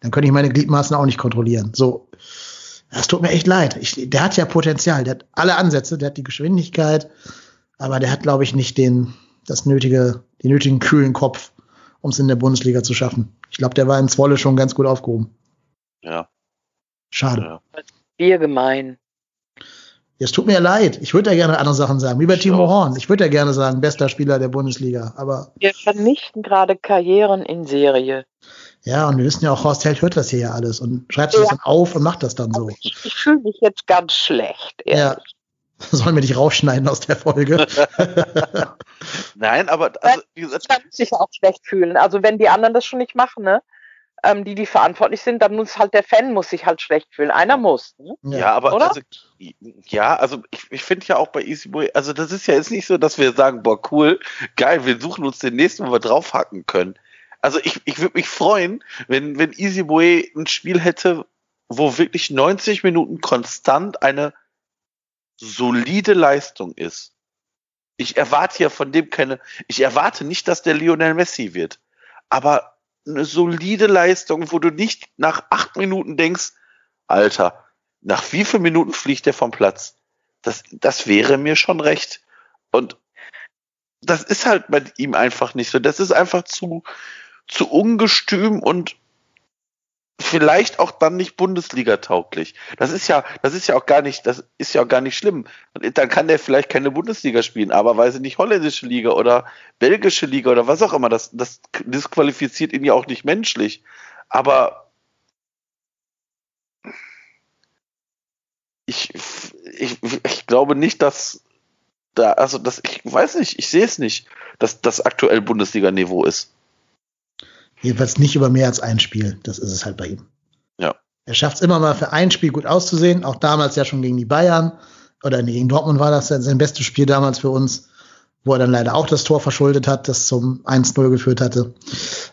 Dann könnte ich meine Gliedmaßen auch nicht kontrollieren. So, das tut mir echt leid. Ich, der hat ja Potenzial, der hat alle Ansätze, der hat die Geschwindigkeit, aber der hat, glaube ich, nicht den, das nötige, den nötigen kühlen Kopf, um es in der Bundesliga zu schaffen. Ich glaube, der war in Zwolle schon ganz gut aufgehoben. Ja, Schade. ja. Wir gemein. Es tut mir leid. Ich würde ja gerne andere Sachen sagen, wie bei Timo auch. Horn. Ich würde ja gerne sagen, bester Spieler der Bundesliga. Aber Wir vernichten gerade Karrieren in Serie. Ja, und wir wissen ja auch, Horst Held hört das hier ja alles und schreibt sich das Ja. dann auf und macht das dann so. Ich, ich fühle mich jetzt ganz schlecht. Ja. ehrlich. Sollen wir dich rausschneiden aus der Folge? Nein, aber also, wie gesagt, Ich kann sich auch schlecht fühlen. Also wenn die anderen das schon nicht machen, ne? Ähm, die, die verantwortlich sind, dann muss halt der Fan muss sich halt schlecht fühlen. Einer muss. Ne? ja, aber Oder? also, ja, also ich, ich finde ja auch bei Easyboy, also das ist ja jetzt nicht so, dass wir sagen, boah, cool, geil, wir suchen uns den nächsten, wo wir draufhacken können. Also ich, ich würde mich freuen, wenn, wenn Easyboy ein Spiel hätte, wo wirklich 90 Minuten konstant eine solide Leistung ist. Ich erwarte ja von dem keine, ich erwarte nicht, dass der Lionel Messi wird, aber eine solide Leistung, wo du nicht nach acht Minuten denkst, Alter, nach wie vielen Minuten fliegt der vom Platz? Das, das wäre mir schon recht. Und das ist halt bei ihm einfach nicht so. Das ist einfach zu, zu ungestüm und vielleicht auch dann nicht Bundesliga tauglich. Das ist ja, das ist ja auch gar nicht, das ist ja auch gar nicht schlimm. Dann kann der vielleicht keine Bundesliga spielen, aber weiß ich nicht, holländische Liga oder belgische Liga oder was auch immer. Das, das disqualifiziert ihn ja auch nicht menschlich. Aber ich, ich, ich glaube nicht, dass da, also das, ich weiß nicht, ich sehe es nicht, dass das aktuell Bundesliga-Niveau ist. Jedenfalls nicht über mehr als ein Spiel. Das ist es halt bei ihm. Ja. Er schafft es immer mal für ein Spiel gut auszusehen. Auch damals ja schon gegen die Bayern. Oder gegen Dortmund war das sein bestes Spiel damals für uns. Wo er dann leider auch das Tor verschuldet hat, das zum 1-0 geführt hatte.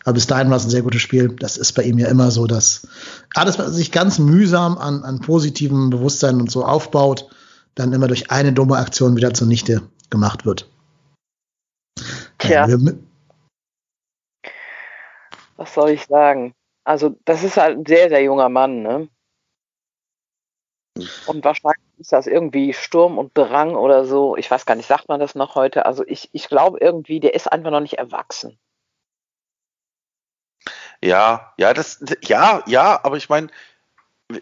Aber bis dahin war es ein sehr gutes Spiel. Das ist bei ihm ja immer so, dass alles, was sich ganz mühsam an, an positivem Bewusstsein und so aufbaut, dann immer durch eine dumme Aktion wieder zunichte gemacht wird. Tja. Ja, wir, Was soll ich sagen? Also, das ist halt ein sehr, sehr junger Mann, ne? Und wahrscheinlich ist das irgendwie Sturm und Drang oder so. Ich weiß gar nicht, sagt man das noch heute? Also, ich, ich glaube irgendwie, der ist einfach noch nicht erwachsen. Ja, ja, das, ja, ja, aber ich meine,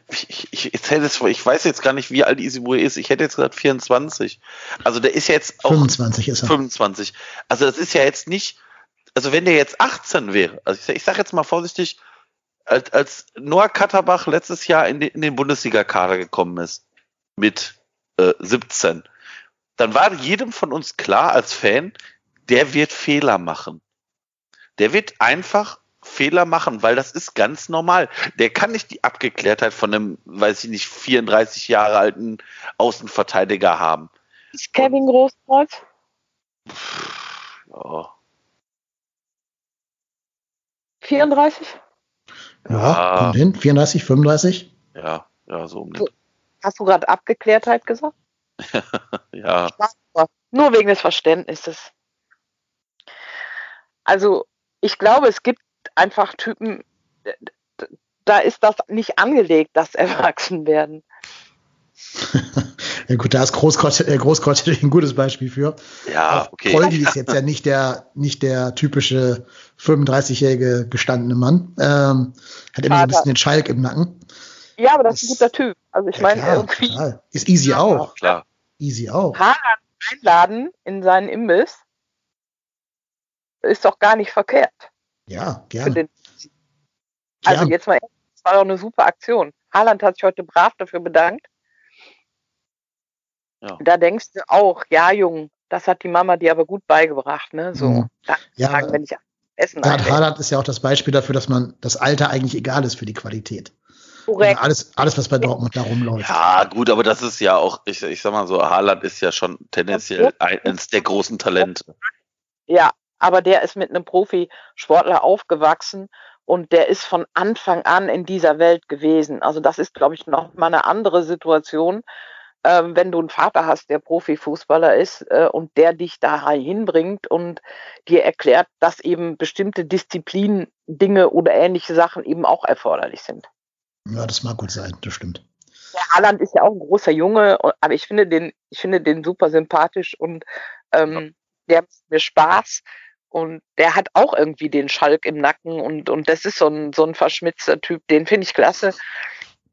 ich, ich, ich, hätte jetzt, ich weiß jetzt gar nicht, wie alt Isibue ist. Ich hätte jetzt gesagt 24. Also der ist ja jetzt auch 25 ist er. 25. Also das ist ja jetzt nicht, also wenn der jetzt 18 wäre, also ich, sag- ich sage jetzt mal vorsichtig, als, als Noah Katterbach letztes Jahr in den, in den Bundesliga-Kader gekommen ist, mit äh, 17, dann war jedem von uns klar als Fan, der wird Fehler machen. Der wird einfach Fehler machen, weil das ist ganz normal. Der kann nicht die Abgeklärtheit von einem, weiß ich nicht, 34 Jahre alten Außenverteidiger haben. Ist Kevin Großkreuz? Oh. 34? Ja, Ah. kommt hin. 34, 35. Ja, ja, so um den. Hast du gerade Abgeklärtheit gesagt? Ja, Nur wegen des Verständnisses. Also, ich glaube, es gibt einfach Typen, d- da ist das nicht angelegt, dass erwachsen werden. Ja gut, da ist Großgott, äh, natürlich ein gutes Beispiel für. ja, Auch okay. Poldi ist jetzt ja nicht der, nicht der typische 35-jährige gestandene Mann. Ähm, hat immer so ein bisschen den Schalk im Nacken. Ja, aber das ist ein guter Typ. Also ich Ja, meine, irgendwie total. Ist easy Ja. auch. Klar. Easy auch. Haaland einladen in seinen Imbiss ist doch gar nicht verkehrt. Ja, gerne. den, also Gern. jetzt mal, ehrlich, das war doch eine super Aktion. Haaland hat sich heute brav dafür bedankt. Ja. Da denkst du auch, ja, Jung, das hat die Mama dir aber gut beigebracht, ne? So, Mhm. Ja, sagen, wenn ich Essen Gerade. Haaland ist ja auch das Beispiel dafür, dass man das Alter eigentlich egal ist für die Qualität. Korrekt. Alles, alles, was bei Dortmund da rumläuft. Ja, gut, aber das ist ja auch, ich, ich sag mal so, Haaland ist ja schon tendenziell eines der großen Talente. Ja, aber der ist mit einem Profisportler aufgewachsen und der ist von Anfang an in dieser Welt gewesen. Also das ist, glaube ich, noch mal eine andere Situation, ähm, wenn du einen Vater hast, der Profifußballer ist äh, und der dich da hinbringt und dir erklärt, dass eben bestimmte Disziplinen, Dinge oder ähnliche Sachen eben auch erforderlich sind. Ja, das mag gut sein, das stimmt. Der Haaland ist ja auch ein großer Junge, aber ich finde den, ich finde den super sympathisch und ähm, der macht mir Spaß und der hat auch irgendwie den Schalk im Nacken und, und das ist so ein, so ein verschmitzter Typ, den finde ich klasse.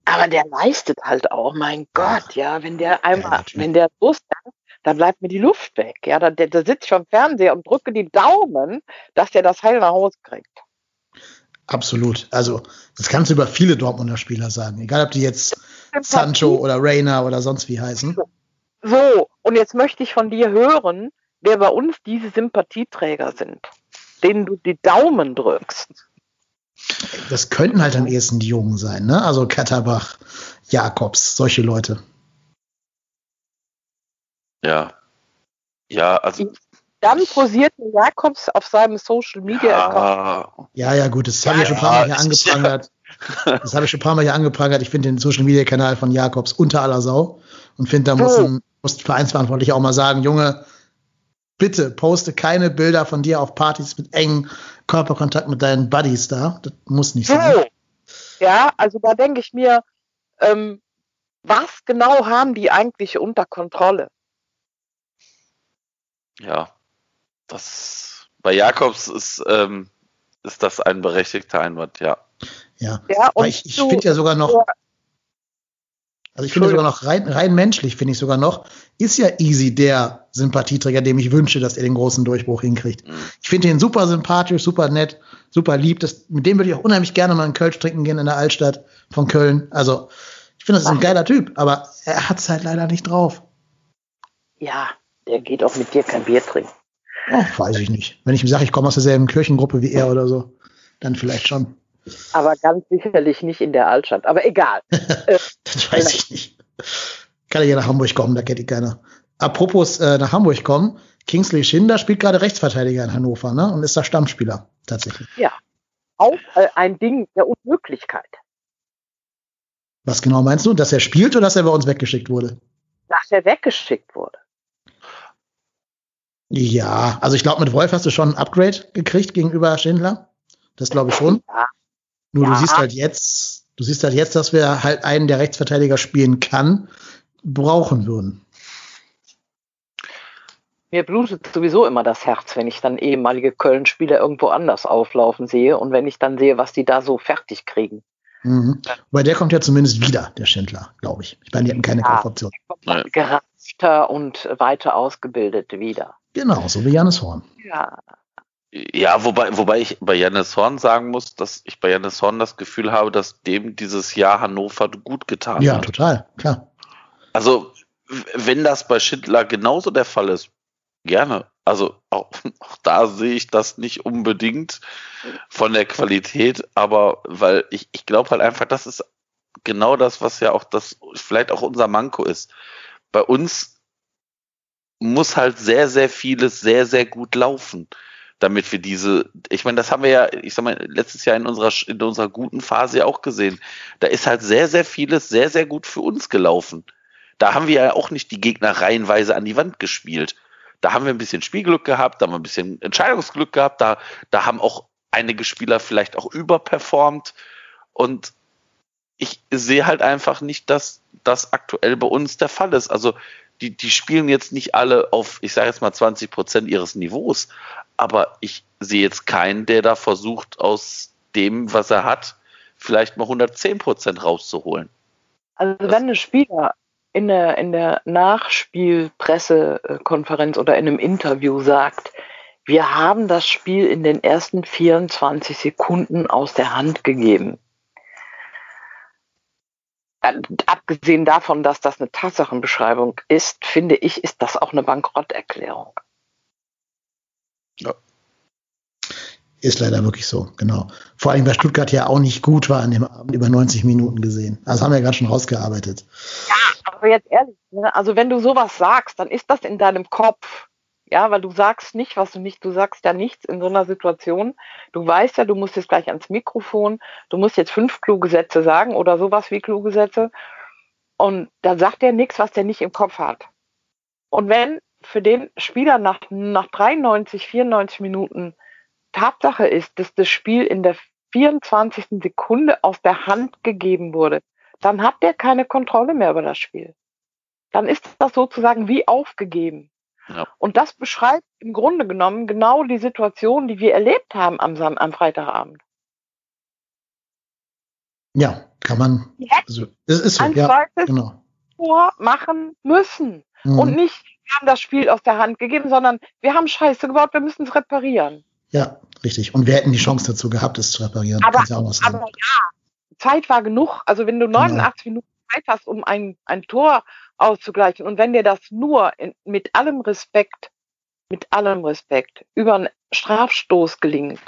Aber der leistet halt auch, mein Gott, ja, wenn der einmal, Typ. wenn der Lust hat, da bleibt mir die Luft weg. Ja, da, da, da sitze ich am Fernseher und drücke die Daumen, dass der das heil nach Hause kriegt. Absolut. Also, das kannst du über viele Dortmunder Spieler sagen. Egal, ob die jetzt Sancho oder Reina oder sonst wie heißen. So, und jetzt möchte ich von dir hören, wer bei uns diese Sympathieträger sind, denen du die Daumen drückst. Das könnten halt am ehesten die Jungen sein, ne? Also Katterbach, Jakobs, solche Leute. Ja. Ja, also. Dann posiert Jakobs auf seinem Social Media Account. Ja, Ja, ja, gut, das habe ich schon ein paar Mal hier Ja, angeprangert. Das habe ich schon ein paar Mal hier angeprangert. Ich finde den Social Media Kanal von Jakobs unter aller Sau und finde, da muss So. ein muss ein Vereinsverantwortlicher auch mal sagen, Junge, bitte poste keine Bilder von dir auf Partys mit engen Körperkontakt mit deinen Buddies da. Das muss nicht sein. So. Ja, also da denke ich mir, ähm, was genau haben die eigentlich unter Kontrolle? ja. Das, bei Jakobs ist, ähm, ist das ein berechtigter Einwand, ja. Ja. Ja, und ich, ich finde ja sogar noch, Ja. also ich finde sogar noch rein, rein menschlich, finde ich sogar noch, ist ja Easy der Sympathieträger, dem ich wünsche, dass er den großen Durchbruch hinkriegt. Mhm. Ich finde ihn super sympathisch, super nett, super lieb. Das, mit dem würde ich auch unheimlich gerne mal einen Kölsch trinken gehen in der Altstadt von Köln. Also, ich finde, das ist ein geiler Typ, aber er hat es halt leider nicht drauf. ja, der geht auch mit dir kein Bier trinken. Oh, weiß ich nicht. Wenn ich ihm sage, ich komme aus derselben Kirchengruppe wie er oder so, dann vielleicht schon. Aber ganz sicherlich nicht in der Altstadt. Aber egal. Das weiß ich nicht. Kann er ja nach Hamburg kommen, da kennt ihn keiner. Apropos äh, nach Hamburg kommen, Kingsley Schinder spielt gerade Rechtsverteidiger in Hannover, ne? Und ist da Stammspieler, tatsächlich. Auch äh, ein Ding der Unmöglichkeit. Was genau meinst du? Dass er spielt oder dass er bei uns weggeschickt wurde? Dass er weggeschickt wurde. Ja, also ich glaube, mit Wolf hast du schon ein Upgrade gekriegt gegenüber Schindler. Das glaube ich schon. Ja. Nur du Ja. siehst halt jetzt, du siehst halt jetzt, dass wir halt einen, der Rechtsverteidiger spielen kann, brauchen würden. Mir blutet sowieso immer das Herz, wenn ich dann ehemalige Köln-Spieler irgendwo anders auflaufen sehe und wenn ich dann sehe, was die da so fertig kriegen. Mhm. Weil der kommt ja zumindest wieder, der Schindler, glaube ich. Ich meine, die hatten keine Ja. Kaufoption. Ja. Geraffter und weiter ausgebildet wieder. Genau, so wie Janis Horn. Ja, Ja, wobei, wobei ich bei Jannis Horn sagen muss, dass ich bei Jannis Horn das Gefühl habe, dass dem dieses Jahr Hannover gut getan Ja, hat. total, klar. Also, wenn das bei Schindler genauso der Fall ist, gerne. Also, auch, auch da sehe ich das nicht unbedingt von der Qualität, aber weil ich, ich glaube halt einfach, das ist genau das, was ja auch das, vielleicht auch unser Manko ist. Bei uns muss halt sehr, sehr vieles sehr, sehr gut laufen, damit wir diese, ich meine, das haben wir ja, ich sag mal, letztes Jahr in unserer, in unserer guten Phase auch gesehen. Da ist halt sehr, sehr vieles sehr, sehr gut für uns gelaufen. Da haben wir ja auch nicht die Gegner reihenweise an die Wand gespielt. Da haben wir ein bisschen Spielglück gehabt, da haben wir ein bisschen Entscheidungsglück gehabt, da, da haben auch einige Spieler vielleicht auch überperformt. Und ich sehe halt einfach nicht, dass das aktuell bei uns der Fall ist. Also die, die spielen jetzt nicht alle auf, ich sage jetzt mal 20 Prozent ihres Niveaus, aber ich sehe jetzt keinen, der da versucht, aus dem, was er hat, vielleicht mal 110 Prozent rauszuholen. Also das wenn ein Spieler in der, in der Nachspielpressekonferenz oder in einem Interview sagt, wir haben das Spiel in den ersten 24 Sekunden aus der Hand gegeben. Äh, abgesehen davon, dass das eine Tatsachenbeschreibung ist, finde ich, ist das auch eine Bankrotterklärung. Ja. Ist leider wirklich so, genau. Vor allem, weil Stuttgart ja auch nicht gut war an dem Abend über 90 Minuten gesehen. Also haben wir ja gerade schon rausgearbeitet. Ja, aber jetzt ehrlich, ne? also wenn du sowas sagst, dann ist das in deinem Kopf. Ja, weil du sagst nicht, was du nicht, du sagst ja nichts in so einer Situation. Du weißt ja, du musst jetzt gleich ans Mikrofon, du musst jetzt fünf kluge Sätze sagen oder sowas wie kluge Sätze. Und da sagt er nichts, was der nicht im Kopf hat. Und wenn für den Spieler nach, nach 93, 94 Minuten Tatsache ist, dass das Spiel in der 24. Sekunde aus der Hand gegeben wurde, dann hat der keine Kontrolle mehr über das Spiel. Dann ist das sozusagen wie aufgegeben. Ja. Und das beschreibt im Grunde genommen genau die Situation, die wir erlebt haben am, am Freitagabend. Ja, kann man. Also, es ist so, ein ja, zweites genau. Tor machen müssen. Mhm. Und nicht, wir haben das Spiel aus der Hand gegeben, sondern wir haben Scheiße gebaut, wir müssen es reparieren. Ja, richtig. Und wir hätten die Chance dazu gehabt, es zu reparieren. Aber, ja, aber ja, Zeit war genug. Also wenn du 89 genau. Minuten Zeit hast, um ein, ein Tor auszugleichen. Und wenn dir das nur in, mit allem Respekt, mit allem Respekt über einen Strafstoß gelingt,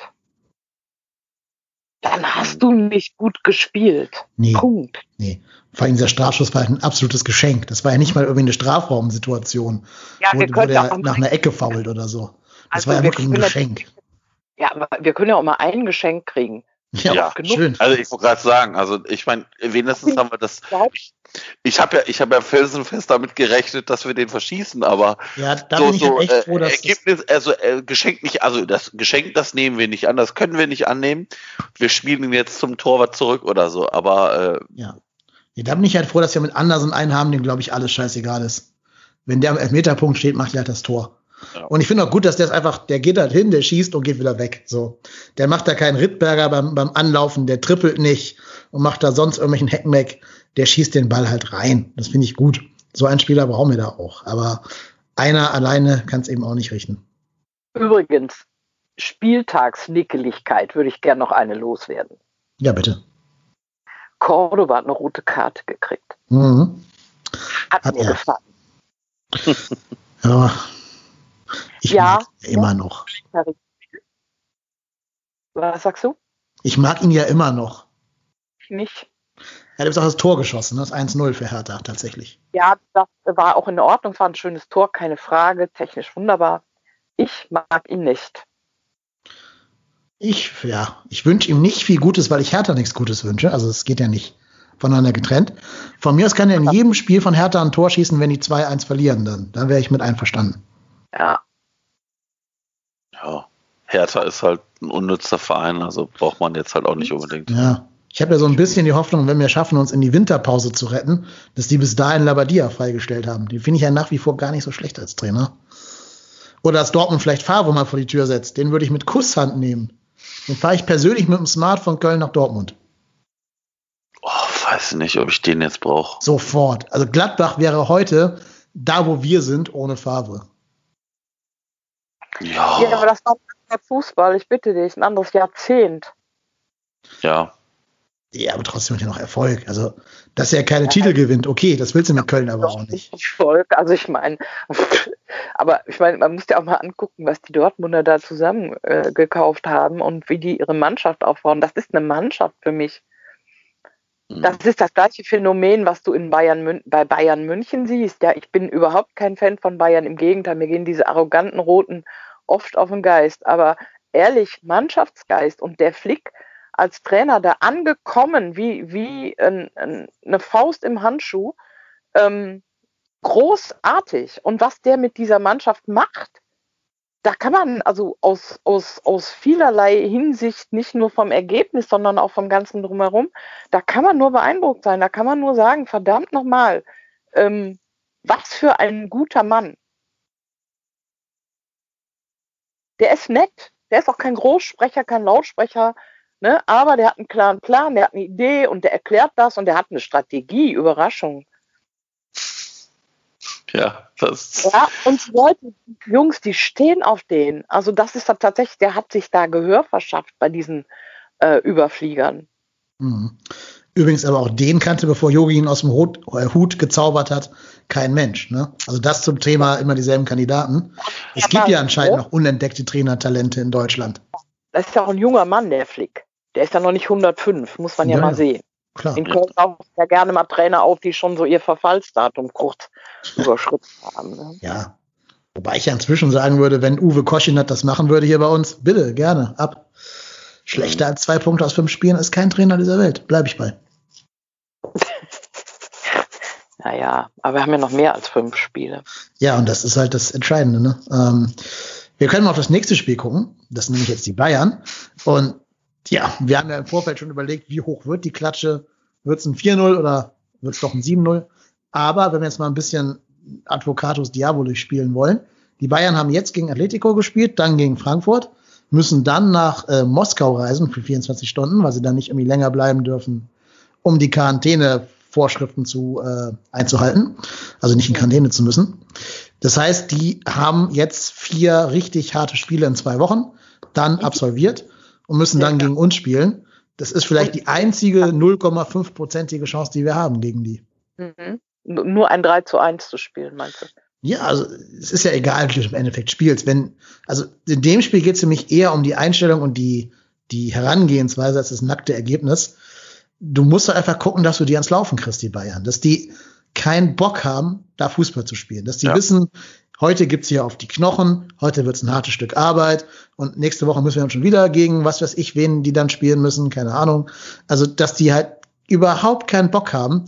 dann hast du nicht gut gespielt. Nee, Punkt. Nee. Vor allem dieser Strafschuss war ein absolutes Geschenk. Das war ja nicht mal irgendwie eine Strafraumsituation, ja, wo, wo der nach einer Ecke fault oder so. Das also war ja wirklich ein Geschenk. Ja, aber wir können ja auch mal ein Geschenk kriegen. Ja, ja schön. Also ich wollte gerade sagen, also ich meine, wenigstens haben wir das. Ich habe ja, ich habe ja felsenfest damit gerechnet, dass wir den verschießen, aber ja, da so, bin ich so, echt froh, dass Ergebnis, also äh, Geschenk nicht, also das Geschenk, das nehmen wir nicht an, das können wir nicht annehmen. Wir spielen ihn jetzt zum Torwart zurück oder so, aber äh, ja. ja. Da bin ich halt froh, dass wir mit Andersen einen haben, dem glaube ich alles scheißegal ist. Wenn der am Elfmeterpunkt steht, macht er halt das Tor. Und ich finde auch gut, dass der es einfach, der geht halt hin, der schießt und geht wieder weg. So. Der macht da keinen Rittberger beim, beim Anlaufen, der trippelt nicht und macht da sonst irgendwelchen Heckmeck. Der schießt den Ball halt rein. Das finde ich gut. So einen Spieler brauchen wir da auch. Aber einer alleine kann es eben auch nicht richten. Übrigens, Spieltagsnickeligkeit würde ich gern noch eine loswerden. Ja, bitte. Cordoba hat eine rote Karte gekriegt. Mhm. Hat, hat mir er. gefallen. ja, ich ja, mag ihn immer noch. Was sagst du? Ich mag ihn ja immer noch. Nicht. Er hat jetzt auch das Tor geschossen, das 1-0 für Hertha tatsächlich. Ja, das war auch in Ordnung, es war ein schönes Tor, keine Frage, technisch wunderbar. Ich mag ihn nicht. Ich, ja, ich wünsche ihm nicht viel Gutes, weil ich Hertha nichts Gutes wünsche. Also es geht ja nicht voneinander getrennt. Von mir aus kann er in jedem Spiel von Hertha ein Tor schießen, wenn die 2-1 verlieren, dann, dann wäre ich mit einverstanden. Ja, ja, Hertha ist halt ein unnützer Verein, also braucht man jetzt halt auch nicht unbedingt. Ja. Ich habe ja so ein bisschen die Hoffnung, wenn wir schaffen, uns in die Winterpause zu retten, dass die bis dahin Labadia freigestellt haben. Den finde ich ja nach wie vor gar nicht so schlecht als Trainer. Oder dass Dortmund vielleicht Favre mal vor die Tür setzt. Den würde ich mit Kusshand nehmen. Den fahre ich persönlich mit dem Smart von Köln nach Dortmund. Oh, weiß nicht, ob ich den jetzt brauche. Sofort. Also Gladbach wäre heute da, wo wir sind, ohne Favre. Ja. ja, aber das war Fußball, ich bitte dich, ein anderes Jahrzehnt. Ja. Ja, aber trotzdem hat er noch Erfolg. Also, dass er keine ja, Titel gewinnt, okay, das willst du mit Köln aber auch nicht. Erfolg, also ich meine, aber ich meine, man muss ja auch mal angucken, was die Dortmunder da zusammen äh, gekauft haben und wie die ihre Mannschaft aufbauen. Das ist eine Mannschaft für mich. Mhm. Das ist das gleiche Phänomen, was du in Bayern, bei Bayern München siehst. Ja, ich bin überhaupt kein Fan von Bayern. Im Gegenteil, mir gehen diese arroganten Roten oft auf den Geist. Aber ehrlich, Mannschaftsgeist und der Flick als Trainer da angekommen, wie, wie ein, ein, eine Faust im Handschuh, ähm, großartig. Und was der mit dieser Mannschaft macht, da kann man also aus, aus, aus vielerlei Hinsicht, nicht nur vom Ergebnis, sondern auch vom Ganzen drumherum, da kann man nur beeindruckt sein. Da kann man nur sagen, verdammt nochmal, ähm, was für ein guter Mann. Der ist nett, der ist auch kein Großsprecher, kein Lautsprecher, ne? aber der hat einen klaren Plan, der hat eine Idee und der erklärt das und der hat eine Strategie, Überraschung. Ja, das. Ja, und die Leute, die Jungs, die stehen auf den. Also das ist da tatsächlich, der hat sich da Gehör verschafft bei diesen äh, Überfliegern. Mhm. Übrigens aber auch den kannte, bevor Yogi ihn aus dem Hut, äh, Hut gezaubert hat, kein Mensch. Ne? Also das zum Thema immer dieselben Kandidaten. Es Ja, gibt ja anscheinend noch unentdeckte Trainertalente in Deutschland. Das ist ja auch ein junger Mann, der Flick. Der ist ja noch nicht 105, muss man ja, Ja, mal sehen. Klar. In Köln tauchen ja gerne mal Trainer auf, die schon so ihr Verfallsdatum kurz überschritten haben. Ne? Ja. Wobei ich ja inzwischen sagen würde, wenn Uwe Koschinat das machen würde hier bei uns, bitte, gerne, ab. Schlechter als zwei Punkte aus fünf Spielen ist kein Trainer dieser Welt. Bleibe ich bei. Naja, aber wir haben ja noch mehr als fünf Spiele. Ja, und das ist halt das Entscheidende. Ne? Ähm, wir können mal auf das nächste Spiel gucken. Das sind nämlich jetzt die Bayern. Und ja, wir haben ja im Vorfeld schon überlegt, wie hoch wird die Klatsche? Wird es ein 4-0 oder wird es doch ein 7-0? Aber wenn wir jetzt mal ein bisschen Advocatus Diabolis spielen wollen, die Bayern haben jetzt gegen Atletico gespielt, dann gegen Frankfurt, müssen dann nach äh, Moskau reisen für 24 Stunden, weil sie dann nicht irgendwie länger bleiben dürfen, um die Quarantänevorschriften zu äh, einzuhalten, also nicht in Quarantäne zu müssen. Das heißt, die haben jetzt vier richtig harte Spiele in zwei Wochen, dann absolviert und müssen dann gegen uns spielen. Das ist vielleicht die einzige 0,5-prozentige Chance, die wir haben gegen die. Mhm. Nur ein 3 zu 1 zu spielen, meinst du? Ja, also es ist ja egal, wie du im Endeffekt spielst. Wenn, also in dem Spiel geht es für mich eher um die Einstellung und die, die Herangehensweise als das nackte Ergebnis. Du musst doch einfach gucken, dass du die ans Laufen kriegst, die Bayern. Dass die keinen Bock haben, da Fußball zu spielen. Dass die Ja. wissen, heute gibt's hier auf die Knochen, heute wird's ein hartes Stück Arbeit und nächste Woche müssen wir dann schon wieder gegen was weiß ich, wen die dann spielen müssen, keine Ahnung. Also, dass die halt überhaupt keinen Bock haben,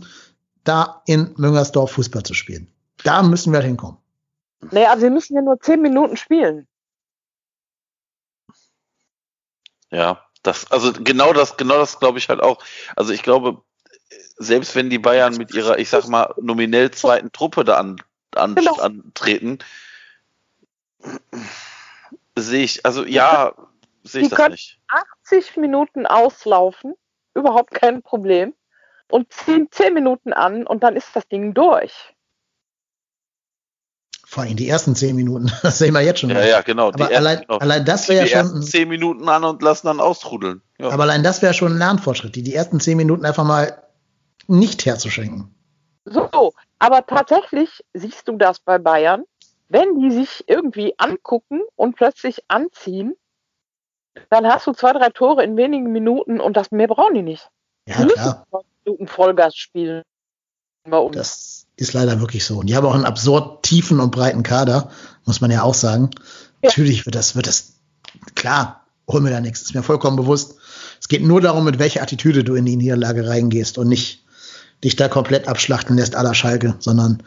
da in Müngersdorf Fußball zu spielen. Da müssen wir hinkommen. Nee, also wir müssen ja nur 10 Minuten spielen. Ja, das, also genau das, genau das glaube ich halt auch. Also ich glaube, selbst wenn die Bayern mit ihrer, ich sag mal, nominell zweiten Truppe da an, an, Genau. antreten, sehe ich, also ja, sehe ich Die das können- nicht. 80 Minuten auslaufen, überhaupt kein Problem. Und ziehen 10 Minuten an und dann ist das Ding durch. Vor allem die ersten zehn Minuten. Das sehen wir jetzt schon. Ja, ja, genau. Aber die allein, ersten, allein das wäre die ja schon, zehn Minuten an und lassen dann austrudeln. Ja. aber allein das wäre schon ein Lernfortschritt, die die ersten zehn Minuten einfach mal nicht herzuschenken. So, aber tatsächlich siehst du das bei Bayern, wenn die sich irgendwie angucken und plötzlich anziehen, dann hast du zwei, drei Tore in wenigen Minuten und das mehr brauchen die nicht. Ja, klar. 90 Minuten Vollgas spielen uns. Das ist leider wirklich so. Und die haben auch einen absurd tiefen und breiten Kader, muss man ja auch sagen. Ja. Natürlich wird das, wird das, klar, hol mir da nichts, ist mir vollkommen bewusst. Es geht nur darum, mit welcher Attitüde du in die Niederlage reingehst und nicht dich da komplett abschlachten lässt aller Schalke, sondern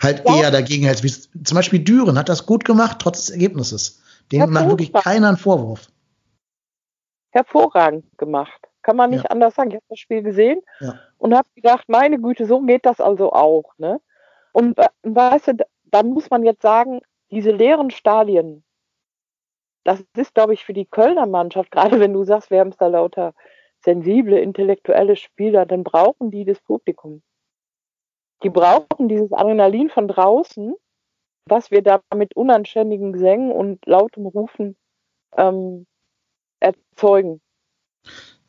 halt Ja. eher dagegen hältst. Wie zum Beispiel Düren hat das gut gemacht, trotz des Ergebnisses. Dem macht wirklich keiner einen Vorwurf. hervorragend gemacht. Kann man nicht Ja. anders sagen. Ich habe das Spiel gesehen Ja. und habe gedacht, meine Güte, so geht das also auch. Ne? Und äh, weißt du, da- dann muss man jetzt sagen, diese leeren Stadien, das ist, glaube ich, für die Kölner Mannschaft, gerade wenn du sagst, wir haben da lauter sensible, intellektuelle Spieler, dann brauchen die das Publikum. Die brauchen dieses Adrenalin von draußen, was wir da mit unanständigen Gesängen und lautem Rufen ähm, erzeugen.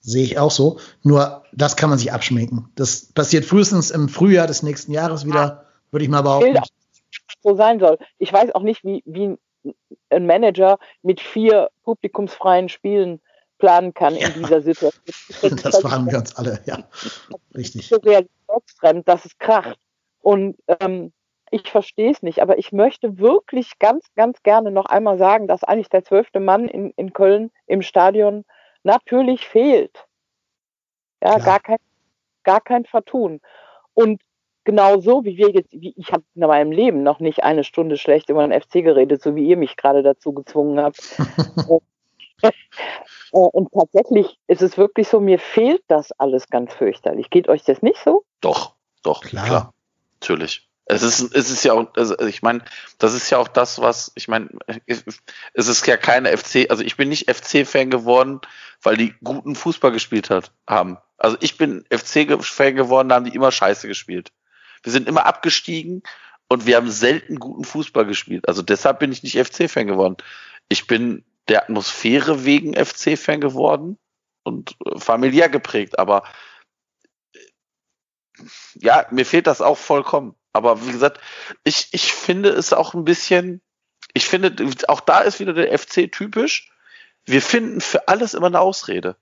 Sehe ich auch so. Nur das kann man sich abschminken. Das passiert frühestens im Frühjahr des nächsten Jahres wieder, würde ich mal behaupten. So sein soll. Ich weiß auch nicht, wie, wie ein Manager mit vier publikumsfreien Spielen planen kann in dieser Situation. Das fragen wir uns alle, ja. Richtig. So realitätsfremd, dass es kracht. Und ähm, ich verstehe es nicht, aber ich möchte wirklich ganz, ganz gerne noch einmal sagen, dass eigentlich der zwölfte Mann in, in Köln im Stadion natürlich fehlt. Ja, Klar. gar kein, gar kein Vertun. Und genauso wie wir jetzt, wie ich habe in meinem Leben noch nicht eine Stunde schlecht über den FC geredet, so wie ihr mich gerade dazu gezwungen habt. Äh, Und tatsächlich ist es wirklich so, mir fehlt das alles ganz fürchterlich. Geht euch das nicht so? Doch, doch, Klar. klar. Natürlich. Es ist, es ist ja auch, also ich meine, das ist ja auch das, was, ich meine, es ist ja keine FC, also ich bin nicht FC-Fan geworden, weil die guten Fußball gespielt hat, haben. Also ich bin FC-Fan geworden, da haben die immer Scheiße gespielt. Wir sind immer abgestiegen und wir haben selten guten Fußball gespielt. Also deshalb bin ich nicht FC-Fan geworden. Ich bin der Atmosphäre wegen FC-Fan geworden und äh, familiär geprägt, aber äh, ja, mir fehlt das auch vollkommen. Aber wie gesagt, ich, ich finde es auch ein bisschen, ich finde, auch da ist wieder der FC typisch. Wir finden für alles immer eine Ausrede.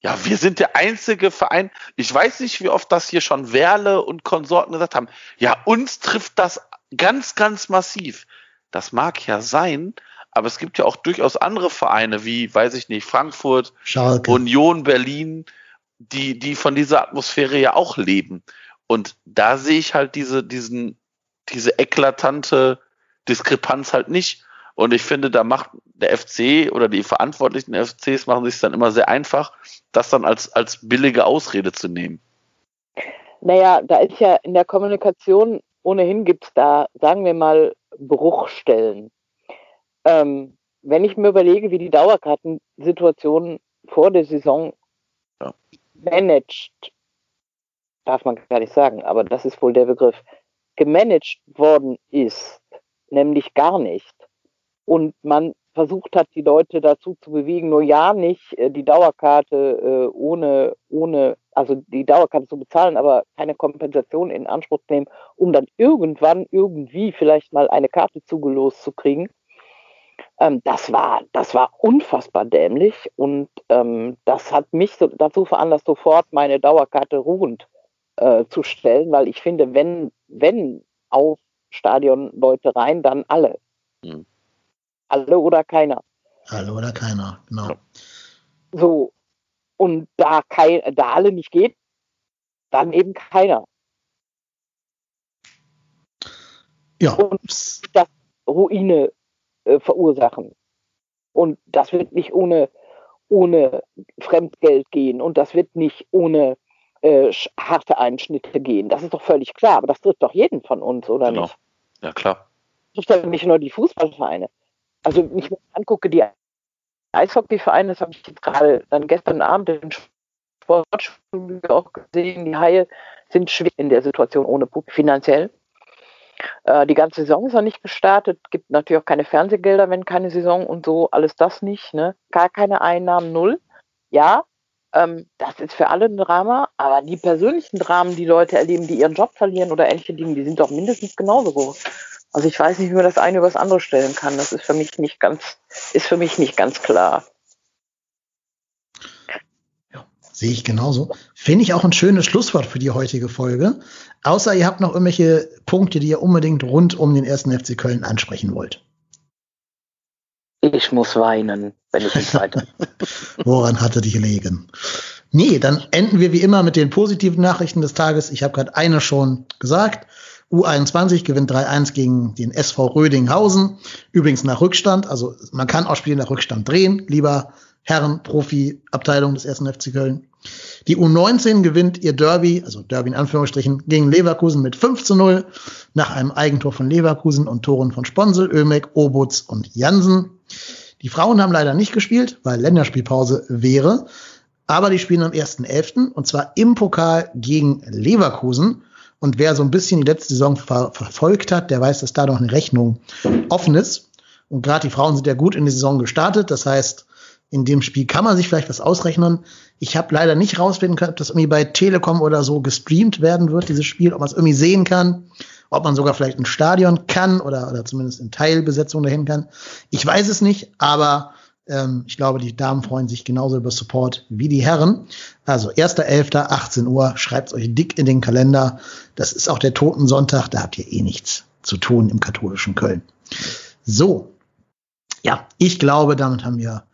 Ja, wir sind der einzige Verein. Ich weiß nicht, wie oft das hier schon Werle und Konsorten gesagt haben. Ja, uns trifft das ganz, ganz massiv. Das mag ja sein, aber es gibt ja auch durchaus andere Vereine wie, weiß ich nicht, Frankfurt, Schalke. Union Berlin, die, die von dieser Atmosphäre ja auch leben. Und da sehe ich halt diese, diesen, diese eklatante Diskrepanz halt nicht. Und ich finde, da macht der FC oder die Verantwortlichen FCs machen sich dann immer sehr einfach, das dann als, als billige Ausrede zu nehmen. Naja, da ist ja in der Kommunikation ohnehin gibt es da, sagen wir mal, Bruchstellen. Ähm, wenn ich mir überlege, wie die Dauerkartensituation vor der Saison Ja. managed, darf man gar nicht sagen, aber das ist wohl der Begriff, gemanagt worden ist, nämlich gar nicht. Und man versucht hat, die Leute dazu zu bewegen, nur ja nicht äh, die Dauerkarte äh, ohne, ohne, also die Dauerkarte zu bezahlen, aber keine Kompensation in Anspruch zu nehmen, um dann irgendwann irgendwie vielleicht mal eine Karte zugelost zu kriegen. Ähm, das war, das war unfassbar dämlich und ähm, das hat mich so, dazu veranlasst, sofort meine Dauerkarte ruhend äh, zu stellen, weil ich finde, wenn, wenn auf Stadion Leute rein, dann alle. Hm. Alle oder keiner. Alle oder keiner, genau. So. Und da, kein, da alle nicht geht, dann eben keiner. Ja, Und das Ruine äh, verursachen. Und das wird nicht ohne, ohne Fremdgeld gehen und das wird nicht ohne äh, harte Einschnitte gehen. Das ist doch völlig klar, aber das trifft doch jeden von uns, oder Genau. nicht? Ja, klar. Das trifft ja nicht nur die Fußballvereine. Also wenn ich mir angucke, die Eishockeyvereine, das habe ich jetzt gerade dann gestern Abend im Sportstudio auch gesehen, die Haie sind schwer in der Situation ohne Publikum finanziell. Äh, die ganze Saison ist noch nicht gestartet, gibt natürlich auch keine Fernsehgelder, wenn keine Saison und so, alles das nicht, ne? Gar keine Einnahmen, null. Ja, ähm, das ist für alle ein Drama, aber die persönlichen Dramen, die Leute erleben, die ihren Job verlieren oder ähnliche Dinge, die sind doch mindestens genauso groß. Also ich weiß nicht, wie man das eine über das andere stellen kann. Das ist für mich nicht ganz, ist für mich nicht ganz klar. Sehe ich genauso. Finde ich auch ein schönes Schlusswort für die heutige Folge. Außer ihr habt noch irgendwelche Punkte, die ihr unbedingt rund um den ersten FC Köln ansprechen wollt. Ich muss weinen, wenn ich nicht weiter. Woran hatte die gelegen? Nee, dann enden wir wie immer mit den positiven Nachrichten des Tages. Ich habe gerade eine schon gesagt. U21 gewinnt 3-1 gegen den SV Rödinghausen. Übrigens nach Rückstand. Also man kann auch Spiele nach Rückstand drehen, lieber Herren Profi-Abteilung des ersten FC Köln. Die U19 gewinnt ihr Derby, also Derby in Anführungsstrichen, gegen Leverkusen mit 5 zu 0 nach einem Eigentor von Leverkusen und Toren von Sponsel, Ömek, Obutz und Jansen. Die Frauen haben leider nicht gespielt, weil Länderspielpause wäre. Aber die spielen am 1.11. und zwar im Pokal gegen Leverkusen. Und wer so ein bisschen die letzte Saison ver verfolgt hat, der weiß, dass da noch eine Rechnung offen ist. Und gerade die Frauen sind ja gut in die Saison gestartet. Das heißt, in dem Spiel kann man sich vielleicht was ausrechnen. Ich habe leider nicht rausfinden können, ob das irgendwie bei Telekom oder so gestreamt werden wird, dieses Spiel, ob man es irgendwie sehen kann, ob man sogar vielleicht ein Stadion kann oder, oder zumindest in Teilbesetzung dahin kann. Ich weiß es nicht, aber Ähm, ich glaube, die Damen freuen sich genauso über Support wie die Herren. Also 1.11., 18 Uhr, schreibt euch dick in den Kalender. Das ist auch der Totensonntag, da habt ihr eh nichts zu tun im katholischen Köln. So, ja, ich glaube, damit haben wir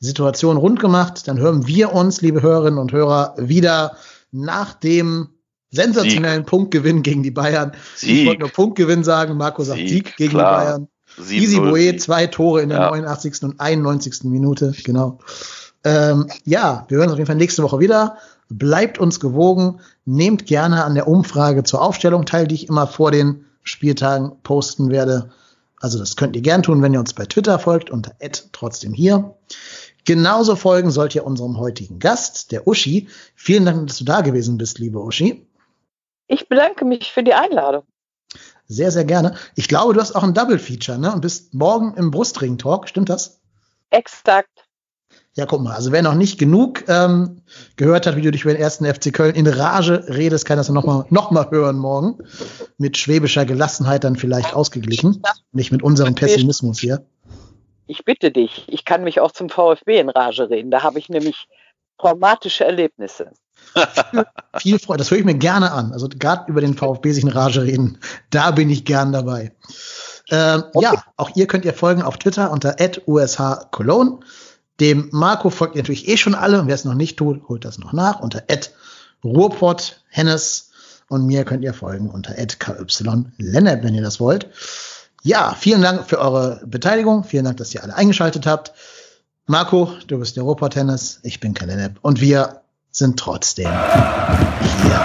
Situation rund gemacht. Dann hören wir uns, liebe Hörerinnen und Hörer, wieder nach dem sensationellen Sieg. Punktgewinn gegen die Bayern. Sieg. Ich wollte nur Punktgewinn sagen. Marco sagt Sieg, Sieg gegen klar. die Bayern. Easy Boe, zwei Tore in der ja. 89. und 91. Minute, genau. Ähm, ja, wir hören uns auf jeden Fall nächste Woche wieder. Bleibt uns gewogen. Nehmt gerne an der Umfrage zur Aufstellung teil, die ich immer vor den Spieltagen posten werde. Also das könnt ihr gern tun, wenn ihr uns bei Twitter folgt unter trotzdem hier. Genauso folgen sollt ihr unserem heutigen Gast, der Uschi. Vielen Dank, dass du da gewesen bist, liebe Uschi. Ich bedanke mich für die Einladung. Sehr, sehr gerne. Ich glaube, du hast auch ein Double-Feature, ne? Und bist morgen im Brustring-Talk, stimmt das? Exakt. Ja, guck mal, also wer noch nicht genug ähm, gehört hat, wie du dich über den ersten FC Köln in Rage redest, kann das noch mal, noch mal hören morgen. Mit schwäbischer Gelassenheit dann vielleicht ausgeglichen. Nicht mit unserem Pessimismus hier. Ich bitte dich, ich kann mich auch zum VfB in Rage reden. Da habe ich nämlich traumatische Erlebnisse viel, viel Freude. Das höre ich mir gerne an. Also gerade über den VfB sich in Rage reden, da bin ich gern dabei. Ähm, okay. Ja, auch ihr könnt ihr folgen auf Twitter unter @ushcologne. Dem Marco folgt ihr natürlich eh schon alle. Und wer es noch nicht tut, holt das noch nach unter Ruhrpott Hennes. Und mir könnt ihr folgen unter @ky_lennep, wenn ihr das wollt. Ja, vielen Dank für eure Beteiligung. Vielen Dank, dass ihr alle eingeschaltet habt. Marco, du bist der Ruhrpott Hennes. Ich bin Kalennep. Und wir sind trotzdem hier.